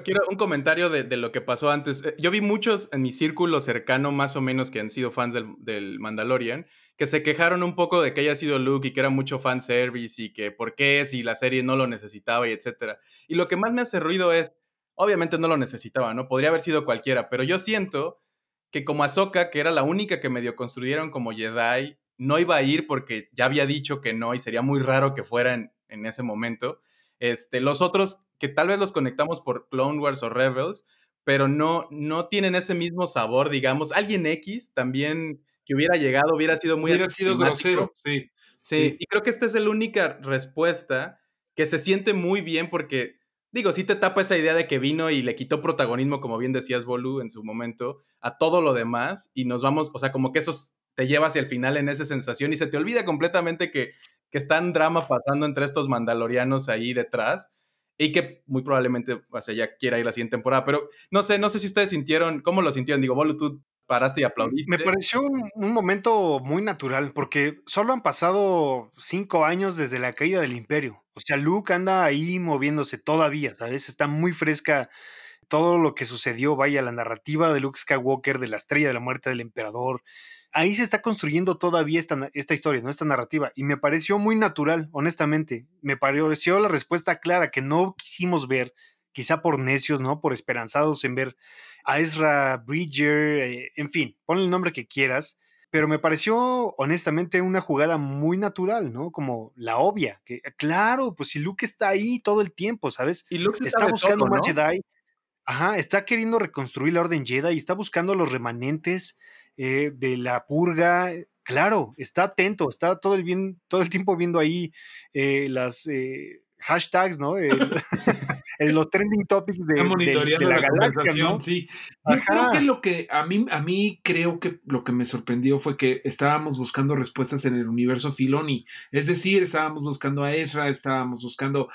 quiero, un comentario de, lo que pasó antes. Eh, Yo vi muchos en mi círculo cercano, más o menos, que han sido fans del, del Mandalorian, que se quejaron un poco de que haya sido Luke y que era mucho fanservice y que por qué si la serie no lo necesitaba y etcétera. Y lo que más me hace ruido es, obviamente no lo necesitaba, ¿no? Podría haber sido cualquiera, pero yo siento que como Ahsoka, que era la única que medio construyeron como Jedi, no iba a ir porque ya había dicho que no y sería muy raro que fuera en, en ese momento. Este, los otros, que tal vez los conectamos por Clone Wars o Rebels, pero no, no tienen ese mismo sabor, digamos. Alguien X también que hubiera llegado hubiera sido muy hubiera sido grosero, sí. Sí, Sí. y creo que esta es la única respuesta que se siente muy bien porque, digo, sí te tapa esa idea de que vino y le quitó protagonismo, como bien decías, Bolu, en su momento, a todo lo demás y nos vamos, o sea, como que eso te lleva hacia el final en esa sensación y se te olvida completamente que, que está un drama pasando entre estos mandalorianos ahí detrás y que muy probablemente hacia allá quiera ir la siguiente temporada, pero no sé, no sé si ustedes sintieron, ¿cómo lo sintieron? Digo, Bolu, tú paraste y aplaudiste. Me pareció un, un momento muy natural, porque solo han pasado cinco años desde la caída del imperio. O sea, Luke anda ahí moviéndose todavía, ¿sabes? Está muy fresca todo lo que sucedió, vaya, la narrativa de Luke Skywalker, de la estrella de la muerte del emperador. Ahí se está construyendo todavía esta, esta historia, ¿no? Esta narrativa. Y me pareció muy natural, honestamente. Me pareció la respuesta clara que no quisimos ver, quizá por necios, ¿no? Por esperanzados en ver a Ezra Bridger, eh, en fin, ponle el nombre que quieras, pero me pareció honestamente una jugada muy natural, ¿no? Como la obvia, que claro, pues si Luke está ahí todo el tiempo, ¿sabes? Y Luke se está buscando todo. Jedi. Ajá, está queriendo reconstruir la Orden Jedi y está buscando los remanentes eh, de la purga. Claro, está atento, está todo el, bien, todo el tiempo viendo ahí eh, las eh, hashtags, ¿no? El- el- los trending topics de, la, la, galaxia, ¿no? sí. Yo creo que lo que a mí, a mí creo que lo que me sorprendió fue que estábamos buscando respuestas en el universo Filoni. Es decir, estábamos buscando a Ezra, estábamos buscando,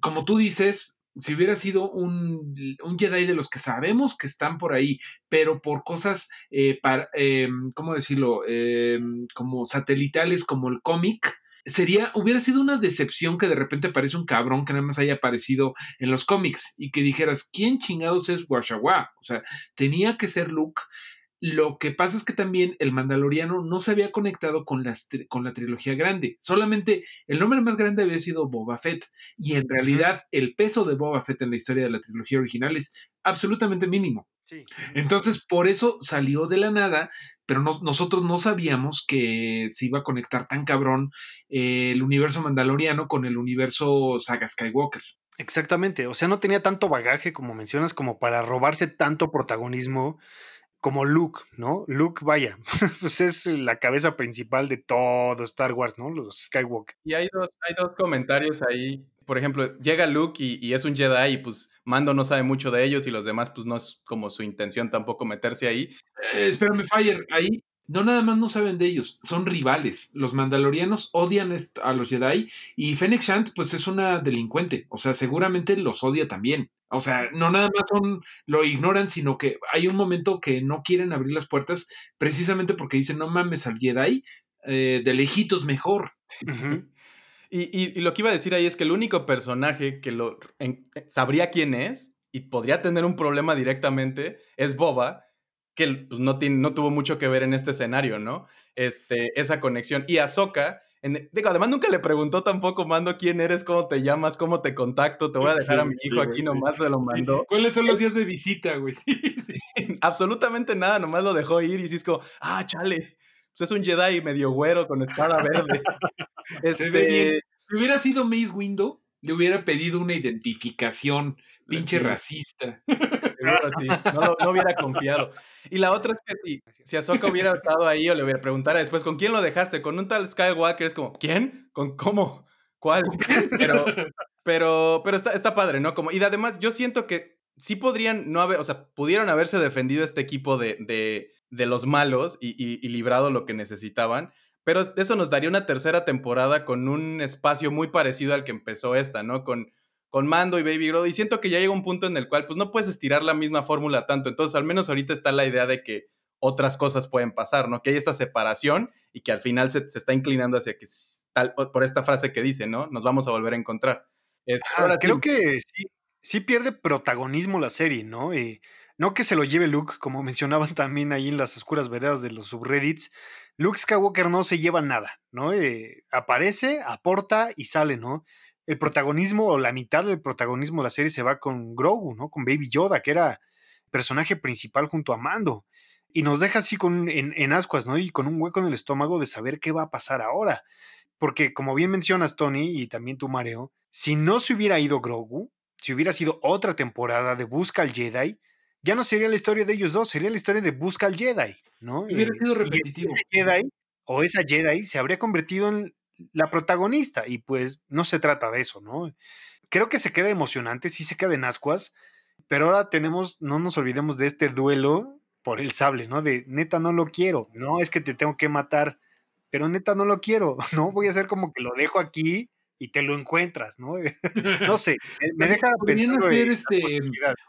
como tú dices, si hubiera sido un, un Jedi de los que sabemos que están por ahí, pero por cosas, eh, para, eh, ¿cómo decirlo? Eh, como satelitales, como el cómic, sería, hubiera sido una decepción que de repente aparece un cabrón que nada más haya aparecido en los cómics y que dijeras, ¿quién chingados es Washawa? O sea, tenía que ser Luke. Lo que pasa es que también el Mandaloriano no se había conectado con, las, con la trilogía grande. Solamente el nombre más grande había sido Boba Fett. Y en realidad el peso de Boba Fett en la historia de la trilogía original es absolutamente mínimo. Sí. Entonces, por eso salió de la nada, pero no, nosotros no sabíamos que se iba a conectar tan cabrón eh, el universo mandaloriano con el universo saga Skywalker. Exactamente, o sea, no tenía tanto bagaje como mencionas como para robarse tanto protagonismo como Luke, ¿no? Luke, vaya, pues es la cabeza principal de todo Star Wars, ¿no? Los Skywalker. Y hay dos, hay dos comentarios ahí. Por ejemplo, llega Luke y, y es un Jedi y pues Mando no sabe mucho de ellos y los demás pues no es como su intención tampoco meterse ahí. Eh, espérame, Fire, ahí no nada más no saben de ellos, son rivales. Los mandalorianos odian a los Jedi y Fennec Shand pues es una delincuente, o sea, seguramente los odia también. O sea, no nada más son, lo ignoran, sino que hay un momento que no quieren abrir las puertas precisamente porque dicen, no mames al Jedi, eh, de lejitos mejor. Y, lo que iba a decir ahí es que el único personaje que lo en, sabría quién es y podría tener un problema directamente es Boba, que pues, no, tiene, no tuvo mucho que ver en este escenario, ¿no? Este, esa conexión. Y Ahsoka, en, digo, además nunca le preguntó tampoco, Mando, quién eres, cómo te llamas, cómo te contacto, te voy a dejar sí, a mi hijo sí, aquí, nomás te lo mandó. ¿Cuáles son los días de visita, güey? Absolutamente nada, nomás lo dejó ir y como, ah, chale, pues es un Jedi medio güero con espada verde. este... Ve. Si hubiera sido Mace Window, le hubiera pedido una identificación, pinche racista. Seguro, sí. No, lo, no, hubiera confiado. Y la otra es que si, si Ahsoka hubiera estado ahí o le hubiera preguntado después, ¿con quién lo dejaste? Con un tal Skywalker, es como, ¿quién? ¿Con cómo? ¿Cuál? Pero, pero, pero está, está padre, ¿no? Como, y además, yo siento que sí podrían no haber, o sea, pudieron haberse defendido este equipo de, de, de los malos y, y, y librado lo que necesitaban. Pero eso nos daría una tercera temporada con un espacio muy parecido al que empezó esta, ¿no? Con, con Mando y Baby Groot. Y siento que ya llega un punto en el cual, pues, no puedes estirar la misma fórmula tanto. Entonces, al menos ahorita está la idea de que otras cosas pueden pasar, ¿no? Que hay esta separación y que al final se, se está inclinando hacia que, tal, por esta frase que dice, ¿no? Nos vamos a volver a encontrar. Es, ah, ahora creo sí. que sí, sí pierde protagonismo la serie, ¿no? Eh, no que se lo lleve Luke, como mencionaban también ahí en las oscuras veredas de los subreddits. Luke Skywalker no se lleva nada, ¿no? Eh, aparece, aporta y sale, ¿no? El protagonismo o la mitad del protagonismo de la serie se va con Grogu, ¿no? Con Baby Yoda, que era personaje principal junto a Mando. Y nos deja así con, en, en ascuas, ¿no? Y con un hueco en el estómago de saber qué va a pasar ahora. Porque, como bien mencionas, Tony, y también tú, Mareo, si no se hubiera ido Grogu, si hubiera sido otra temporada de Busca al Jedi, ya no sería la historia de ellos dos, sería la historia de Busca al Jedi, ¿no? Hubiera sido repetitivo. Ese Jedi o esa Jedi se habría convertido en la protagonista y pues no se trata de eso, ¿no? Creo que se queda emocionante, sí se queda en ascuas, pero ahora tenemos, no nos olvidemos de este duelo por el sable, ¿no? De neta no lo quiero, no es que te tengo que matar, pero neta no lo quiero, ¿no? Voy a hacer como que lo dejo aquí y te lo encuentras, ¿no? no sé, me, me deja pensando hacer este,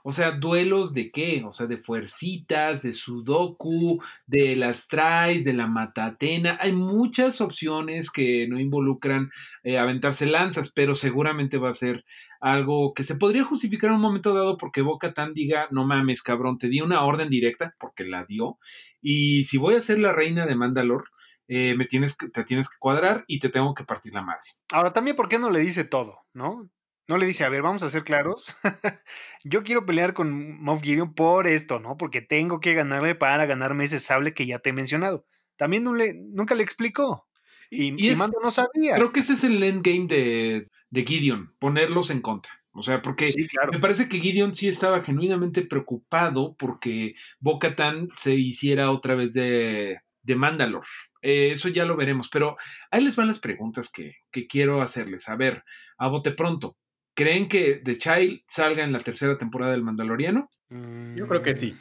o sea, duelos de qué, o sea, de fuercitas, de sudoku, de las tries, de la matatena, hay muchas opciones que no involucran eh, aventarse lanzas, pero seguramente va a ser algo que se podría justificar en un momento dado porque Boca Tan diga, no mames, cabrón, te di una orden directa, porque la dio, y si voy a ser la reina de Mandalore, eh, me tienes que, te tienes que cuadrar y te tengo que partir la madre. Ahora, también, ¿por qué no le dice todo? ¿No? No le dice, a ver, vamos a ser claros. Yo quiero pelear con Moff Gideon por esto, ¿no? Porque tengo que ganarle para ganarme ese sable que ya te he mencionado. también nunca le explicó. Y, y, Mando no sabía. Creo que ese es el endgame de, de Gideon, ponerlos en contra. O sea, porque me parece que Gideon sí estaba genuinamente preocupado porque Bo-Katan se hiciera otra vez de, de Mandalore. Eh, eso ya lo veremos, pero ahí les van las preguntas que, que, quiero hacerles. A ver, a bote pronto. ¿Creen que The Child salga en la tercera temporada del Mandaloriano? Yo creo que sí.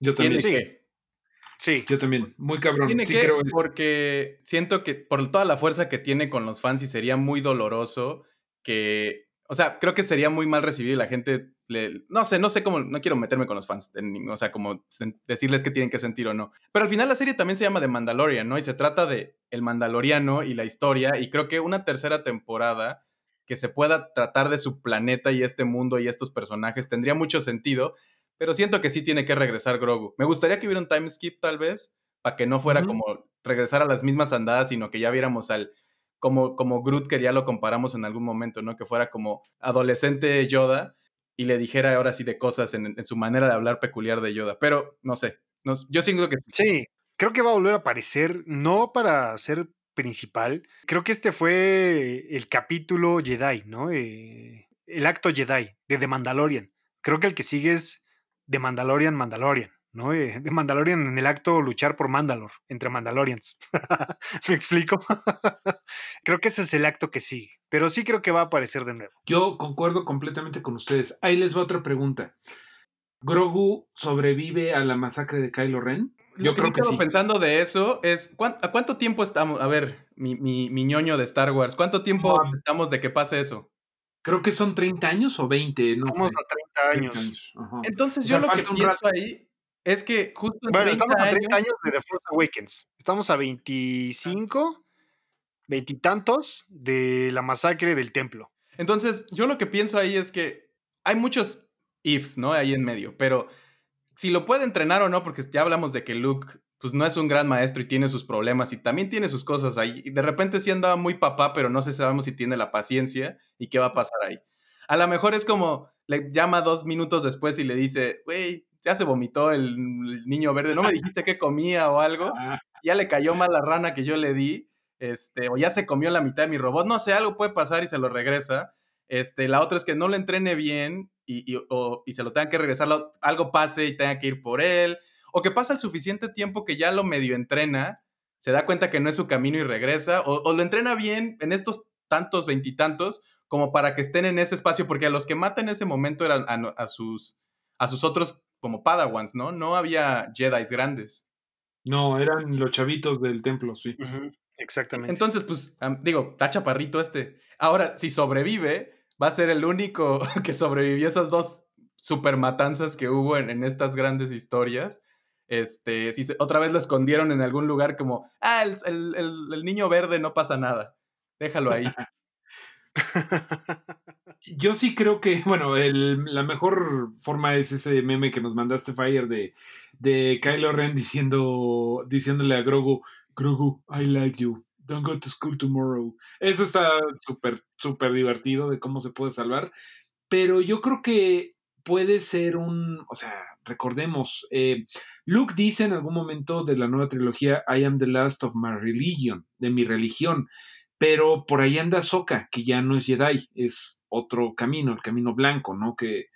Yo también. Sí. Sí. Yo también. Muy cabrón. Tiene sí que, creo porque siento que por toda la fuerza que tiene con los fans y sería muy doloroso que o sea, creo que sería muy mal recibido y la gente le, no sé, no sé cómo, no quiero meterme con los fans, o sea, como decirles qué tienen que sentir o no. Pero al final la serie también se llama The Mandalorian, ¿no? Y se trata de el Mandaloriano y la historia y creo que una tercera temporada que se pueda tratar de su planeta y este mundo y estos personajes tendría mucho sentido, pero siento que sí tiene que regresar Grogu. Me gustaría que hubiera un time skip tal vez, para que no fuera como regresar a las mismas andadas, sino que ya viéramos al como, como Groot, que ya lo comparamos en algún momento, ¿no? Que fuera como adolescente Yoda y le dijera ahora sí de cosas en, su manera de hablar peculiar de Yoda. Pero no sé, no, yo siento que... Sí, creo que va a volver a aparecer, no para ser principal, creo que este fue el capítulo Jedi, ¿no? Eh, el acto Jedi de The Mandalorian. Creo que el que sigue es The Mandalorian Mandalorian. ¿No? Eh, de Mandalorian en el acto luchar por Mandalor, entre Mandalorians. ¿Me explico? creo que ese es el acto que sigue, pero sí creo que va a aparecer de nuevo. Yo concuerdo completamente con ustedes. Ahí les va otra pregunta. ¿Grogu sobrevive a la masacre de Kylo Ren? Yo creo que, sí. pensando de eso es, ¿a cuánto tiempo estamos? A ver, mi, mi, ñoño de Star Wars, ¿cuánto tiempo estamos de que pase eso? Creo que son 30 años o 20. No, Estamos a 30 años. Entonces yo lo que pienso ahí es que justo en bueno, estamos a 30 años de The Force Awakens. Estamos a 25, veintitantos de la masacre del templo. Entonces, yo lo que pienso ahí es que hay muchos ifs, ¿no? Ahí en medio, pero si lo puede entrenar o no, porque ya hablamos de que Luke pues no es un gran maestro y tiene sus problemas y también tiene sus cosas ahí. Y de repente sí andaba muy papá, pero no sé sabemos si tiene la paciencia y qué va a pasar ahí. A lo mejor es como le llama dos minutos después y le dice, güey, ya se vomitó el, niño verde, no me dijiste qué comía o algo, ya le cayó mal la rana que yo le di, este, o ya se comió la mitad de mi robot, no sé, algo puede pasar y se lo regresa. Este, la otra es que no le entrene bien y, y, se lo tenga que regresar, algo pase y tenga que ir por él, o que pasa el suficiente tiempo que ya lo medio entrena, se da cuenta que no es su camino y regresa, o, lo entrena bien en estos tantos veintitantos como para que estén en ese espacio, porque a los que mata en ese momento eran a sus, a sus otros como Padawans, ¿no? No había Jedi grandes. No, eran los chavitos del templo, sí. Exactamente. Entonces, pues, digo, está chaparrito este. Ahora, si sobrevive, va a ser el único que sobrevivió a esas dos super matanzas que hubo en, estas grandes historias. Este, si otra vez lo escondieron en algún lugar como, ah, el, el niño verde no pasa nada. Déjalo ahí. Yo sí creo que, bueno, la mejor forma es ese meme que nos mandaste, Fire, de, de Kylo Ren diciendo, diciéndole a Grogu, Grogu, I like you. Don't go to school tomorrow. Eso está súper, súper divertido de cómo se puede salvar. Pero yo creo que puede ser un, o sea, recordemos, eh, Luke dice en algún momento de la nueva trilogía, I am the last of my religion, de mi religión. Pero por ahí anda Soka, que ya no es Jedi, es otro camino, el camino blanco, ¿no? Que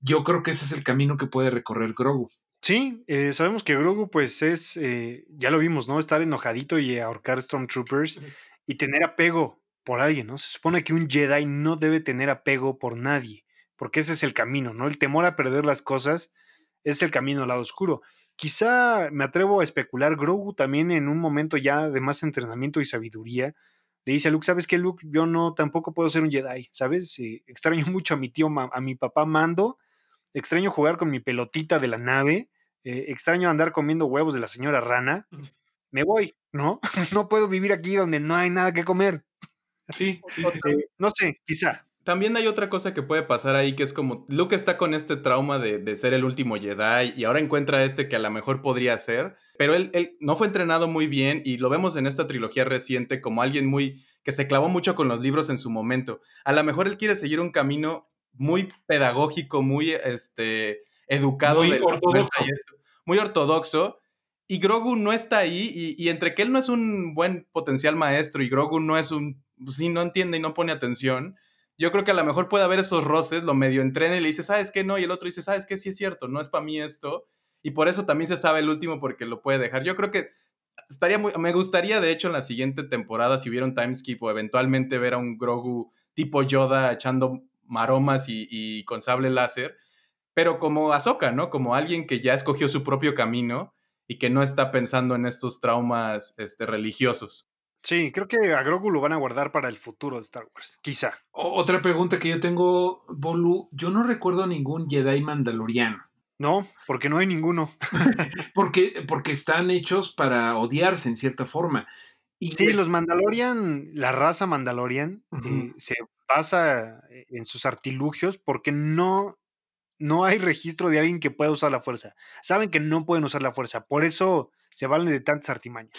yo creo que ese es el camino que puede recorrer Grogu. Sí, eh, sabemos que Grogu, pues es, eh, ya lo vimos, ¿no? Estar enojadito y ahorcar Stormtroopers y tener apego por alguien, ¿no? Se supone que un Jedi no debe tener apego por nadie, porque ese es el camino, ¿no? El temor a perder las cosas es el camino al lado oscuro. Quizá me atrevo a especular, Grogu también en un momento ya de más entrenamiento y sabiduría, le dice a Luke, ¿sabes qué, Luke? Yo no tampoco puedo ser un Jedi, ¿sabes? Eh, extraño mucho a mi tío, a mi papá Mando, extraño jugar con mi pelotita de la nave, eh, extraño andar comiendo huevos de la señora rana. Me voy, ¿no? no puedo vivir aquí donde no hay nada que comer. Sí, eh, no sé, quizá. También hay otra cosa que puede pasar ahí, que es como Luke está con este trauma de, ser el último Jedi y ahora encuentra este que a lo mejor podría ser, pero él, él, no fue entrenado muy bien y lo vemos en esta trilogía reciente como alguien muy que se clavó mucho con los libros en su momento. A lo mejor él quiere seguir un camino muy pedagógico, muy este, educado. Muy ortodoxo. muy ortodoxo y Grogu no está ahí, y, entre que él no es un buen potencial maestro y Grogu no es un, pues sí, no entiende y no pone atención, yo creo que a lo mejor puede haber esos roces, lo medio entrena y le dice, ¿sabes qué? No, y el otro dice, ¿sabes qué? Sí es cierto, no es para mí esto, y por eso también se sabe el último porque lo puede dejar. Yo creo que estaría muy, me gustaría de hecho en la siguiente temporada, si hubiera un timeskip o eventualmente ver a un Grogu tipo Yoda echando maromas y, con sable láser, pero como Ahsoka, ¿no? Como alguien que ya escogió su propio camino y que no está pensando en estos traumas este, religiosos. Sí, creo que a Grogu lo van a guardar para el futuro de Star Wars, quizá. otra pregunta que yo tengo, Bolu, yo no recuerdo ningún Jedi mandaloriano. No, porque no hay ninguno. porque, porque están hechos para odiarse en cierta forma. Y sí, los Mandalorian, la raza Mandalorian, eh, se basa en sus artilugios porque no no hay registro de alguien que pueda usar la fuerza. Saben que no pueden usar la fuerza, por eso se valen de tantas artimañas.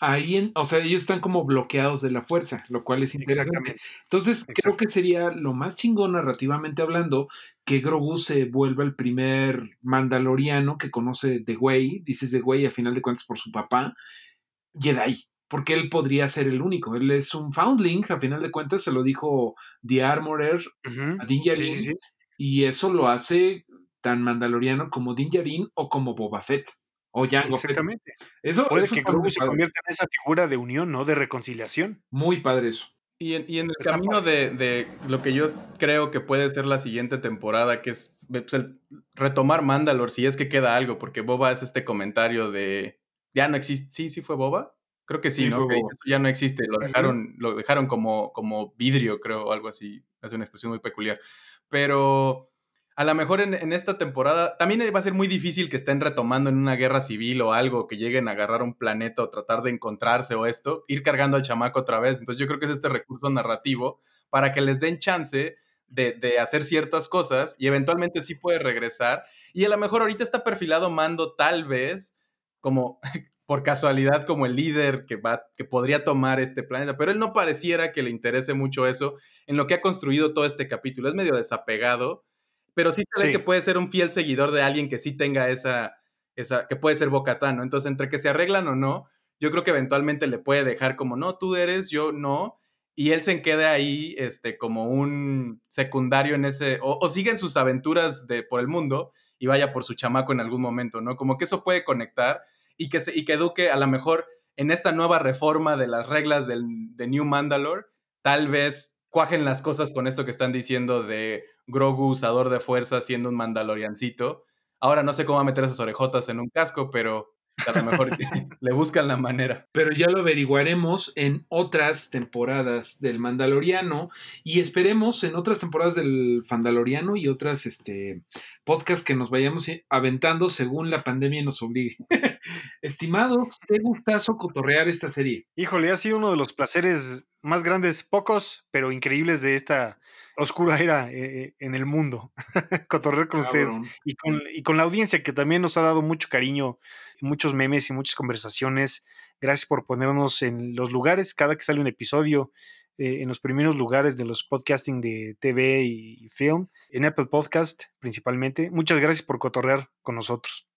Ahí, en, o sea, ellos están como bloqueados de la fuerza, lo cual es interesante. Entonces, creo que sería lo más chingón narrativamente hablando que Grogu se vuelva el primer mandaloriano que conoce The Way, dices The Way a final de cuentas por su papá, Jedi, porque él podría ser el único. Él es un foundling, a final de cuentas se lo dijo The Armorer a Din y eso lo hace tan mandaloriano como Din Djarin o como Boba Fett. O Jango Exactamente. Eso, Puede que Grogu se convierta en esa figura de unión, ¿no? De reconciliación. Muy padre eso. Y en, el camino de, lo que yo creo que puede ser la siguiente temporada, que es pues, retomar Mandalore, si es que queda algo, porque Boba es este comentario de, ya no existe, sí, sí fue Boba, creo que sí, ¿no? Que ya no existe, lo dejaron, lo dejaron como, como vidrio, creo, o algo así, es una expresión muy peculiar pero a lo mejor en, esta temporada también va a ser muy difícil que estén retomando en una guerra civil o algo, que lleguen a agarrar un planeta o tratar de encontrarse o esto, ir cargando al chamaco otra vez. Entonces yo creo que es este recurso narrativo para que les den chance de, de, hacer ciertas cosas y eventualmente sí puede regresar. Y a lo mejor ahorita está perfilado Mando tal vez como por casualidad como el líder que, va, que podría tomar este planeta, pero él no pareciera que le interese mucho eso en lo que ha construido todo este capítulo. Es medio desapegado, pero sí se ve que puede ser un fiel seguidor de alguien que sí tenga esa, esa que puede ser Bocatán, ¿no? Entonces, entre que se arreglan o no, yo creo que eventualmente le puede dejar como, no, tú eres, yo no, y él se quede ahí este, como un secundario en ese, o, o siguen sus aventuras de, por el mundo y vaya por su chamaco en algún momento, ¿no? Como que eso puede conectar y que, se, y que eduque a lo mejor en esta nueva reforma de las reglas del, de New Mandalore, tal vez cuajen las cosas con esto que están diciendo de Grogu, usador de fuerza, siendo un mandaloriancito. Ahora no sé cómo va a meter esas orejotas en un casco, pero a lo mejor le buscan la manera. Pero ya lo averiguaremos en otras temporadas del Mandaloriano y esperemos en otras temporadas del Fandaloriano y otras este, podcasts que nos vayamos aventando según la pandemia nos obligue. Estimado, qué gustazo cotorrear esta serie. Híjole, ha sido uno de los placeres más grandes, pocos, pero increíbles de esta oscura era eh, eh, en el mundo. Cotorrear con ustedes y con, y con, la audiencia que también nos ha dado mucho cariño, muchos memes y muchas conversaciones. Gracias por ponernos en los lugares cada que sale un episodio. Eh, en los primeros lugares de los podcasting de TV y film, en Apple Podcast principalmente. Muchas gracias por cotorrear con nosotros.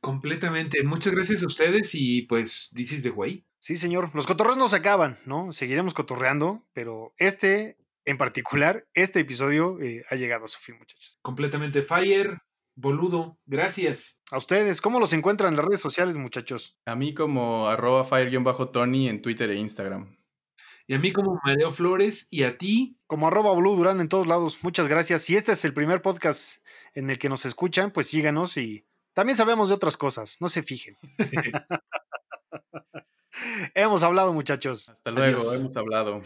Completamente. Muchas gracias a ustedes y pues, is the way. Sí, señor. Los cotorreos no se acaban, ¿no? Seguiremos cotorreando, pero este, en particular, este episodio eh, ha llegado a su fin, muchachos. Completamente fire. Boludo, gracias. A ustedes, ¿cómo los encuentran en las redes sociales, muchachos? A mí como arroba fire-tony en Twitter e Instagram. Y a mí como Madeo Flores y a ti. Como arroba Blue Durán en todos lados. Muchas gracias. Si este es el primer podcast en el que nos escuchan, pues síganos y también sabemos de otras cosas. No se fijen. hemos hablado, muchachos. Hasta luego, hemos hablado.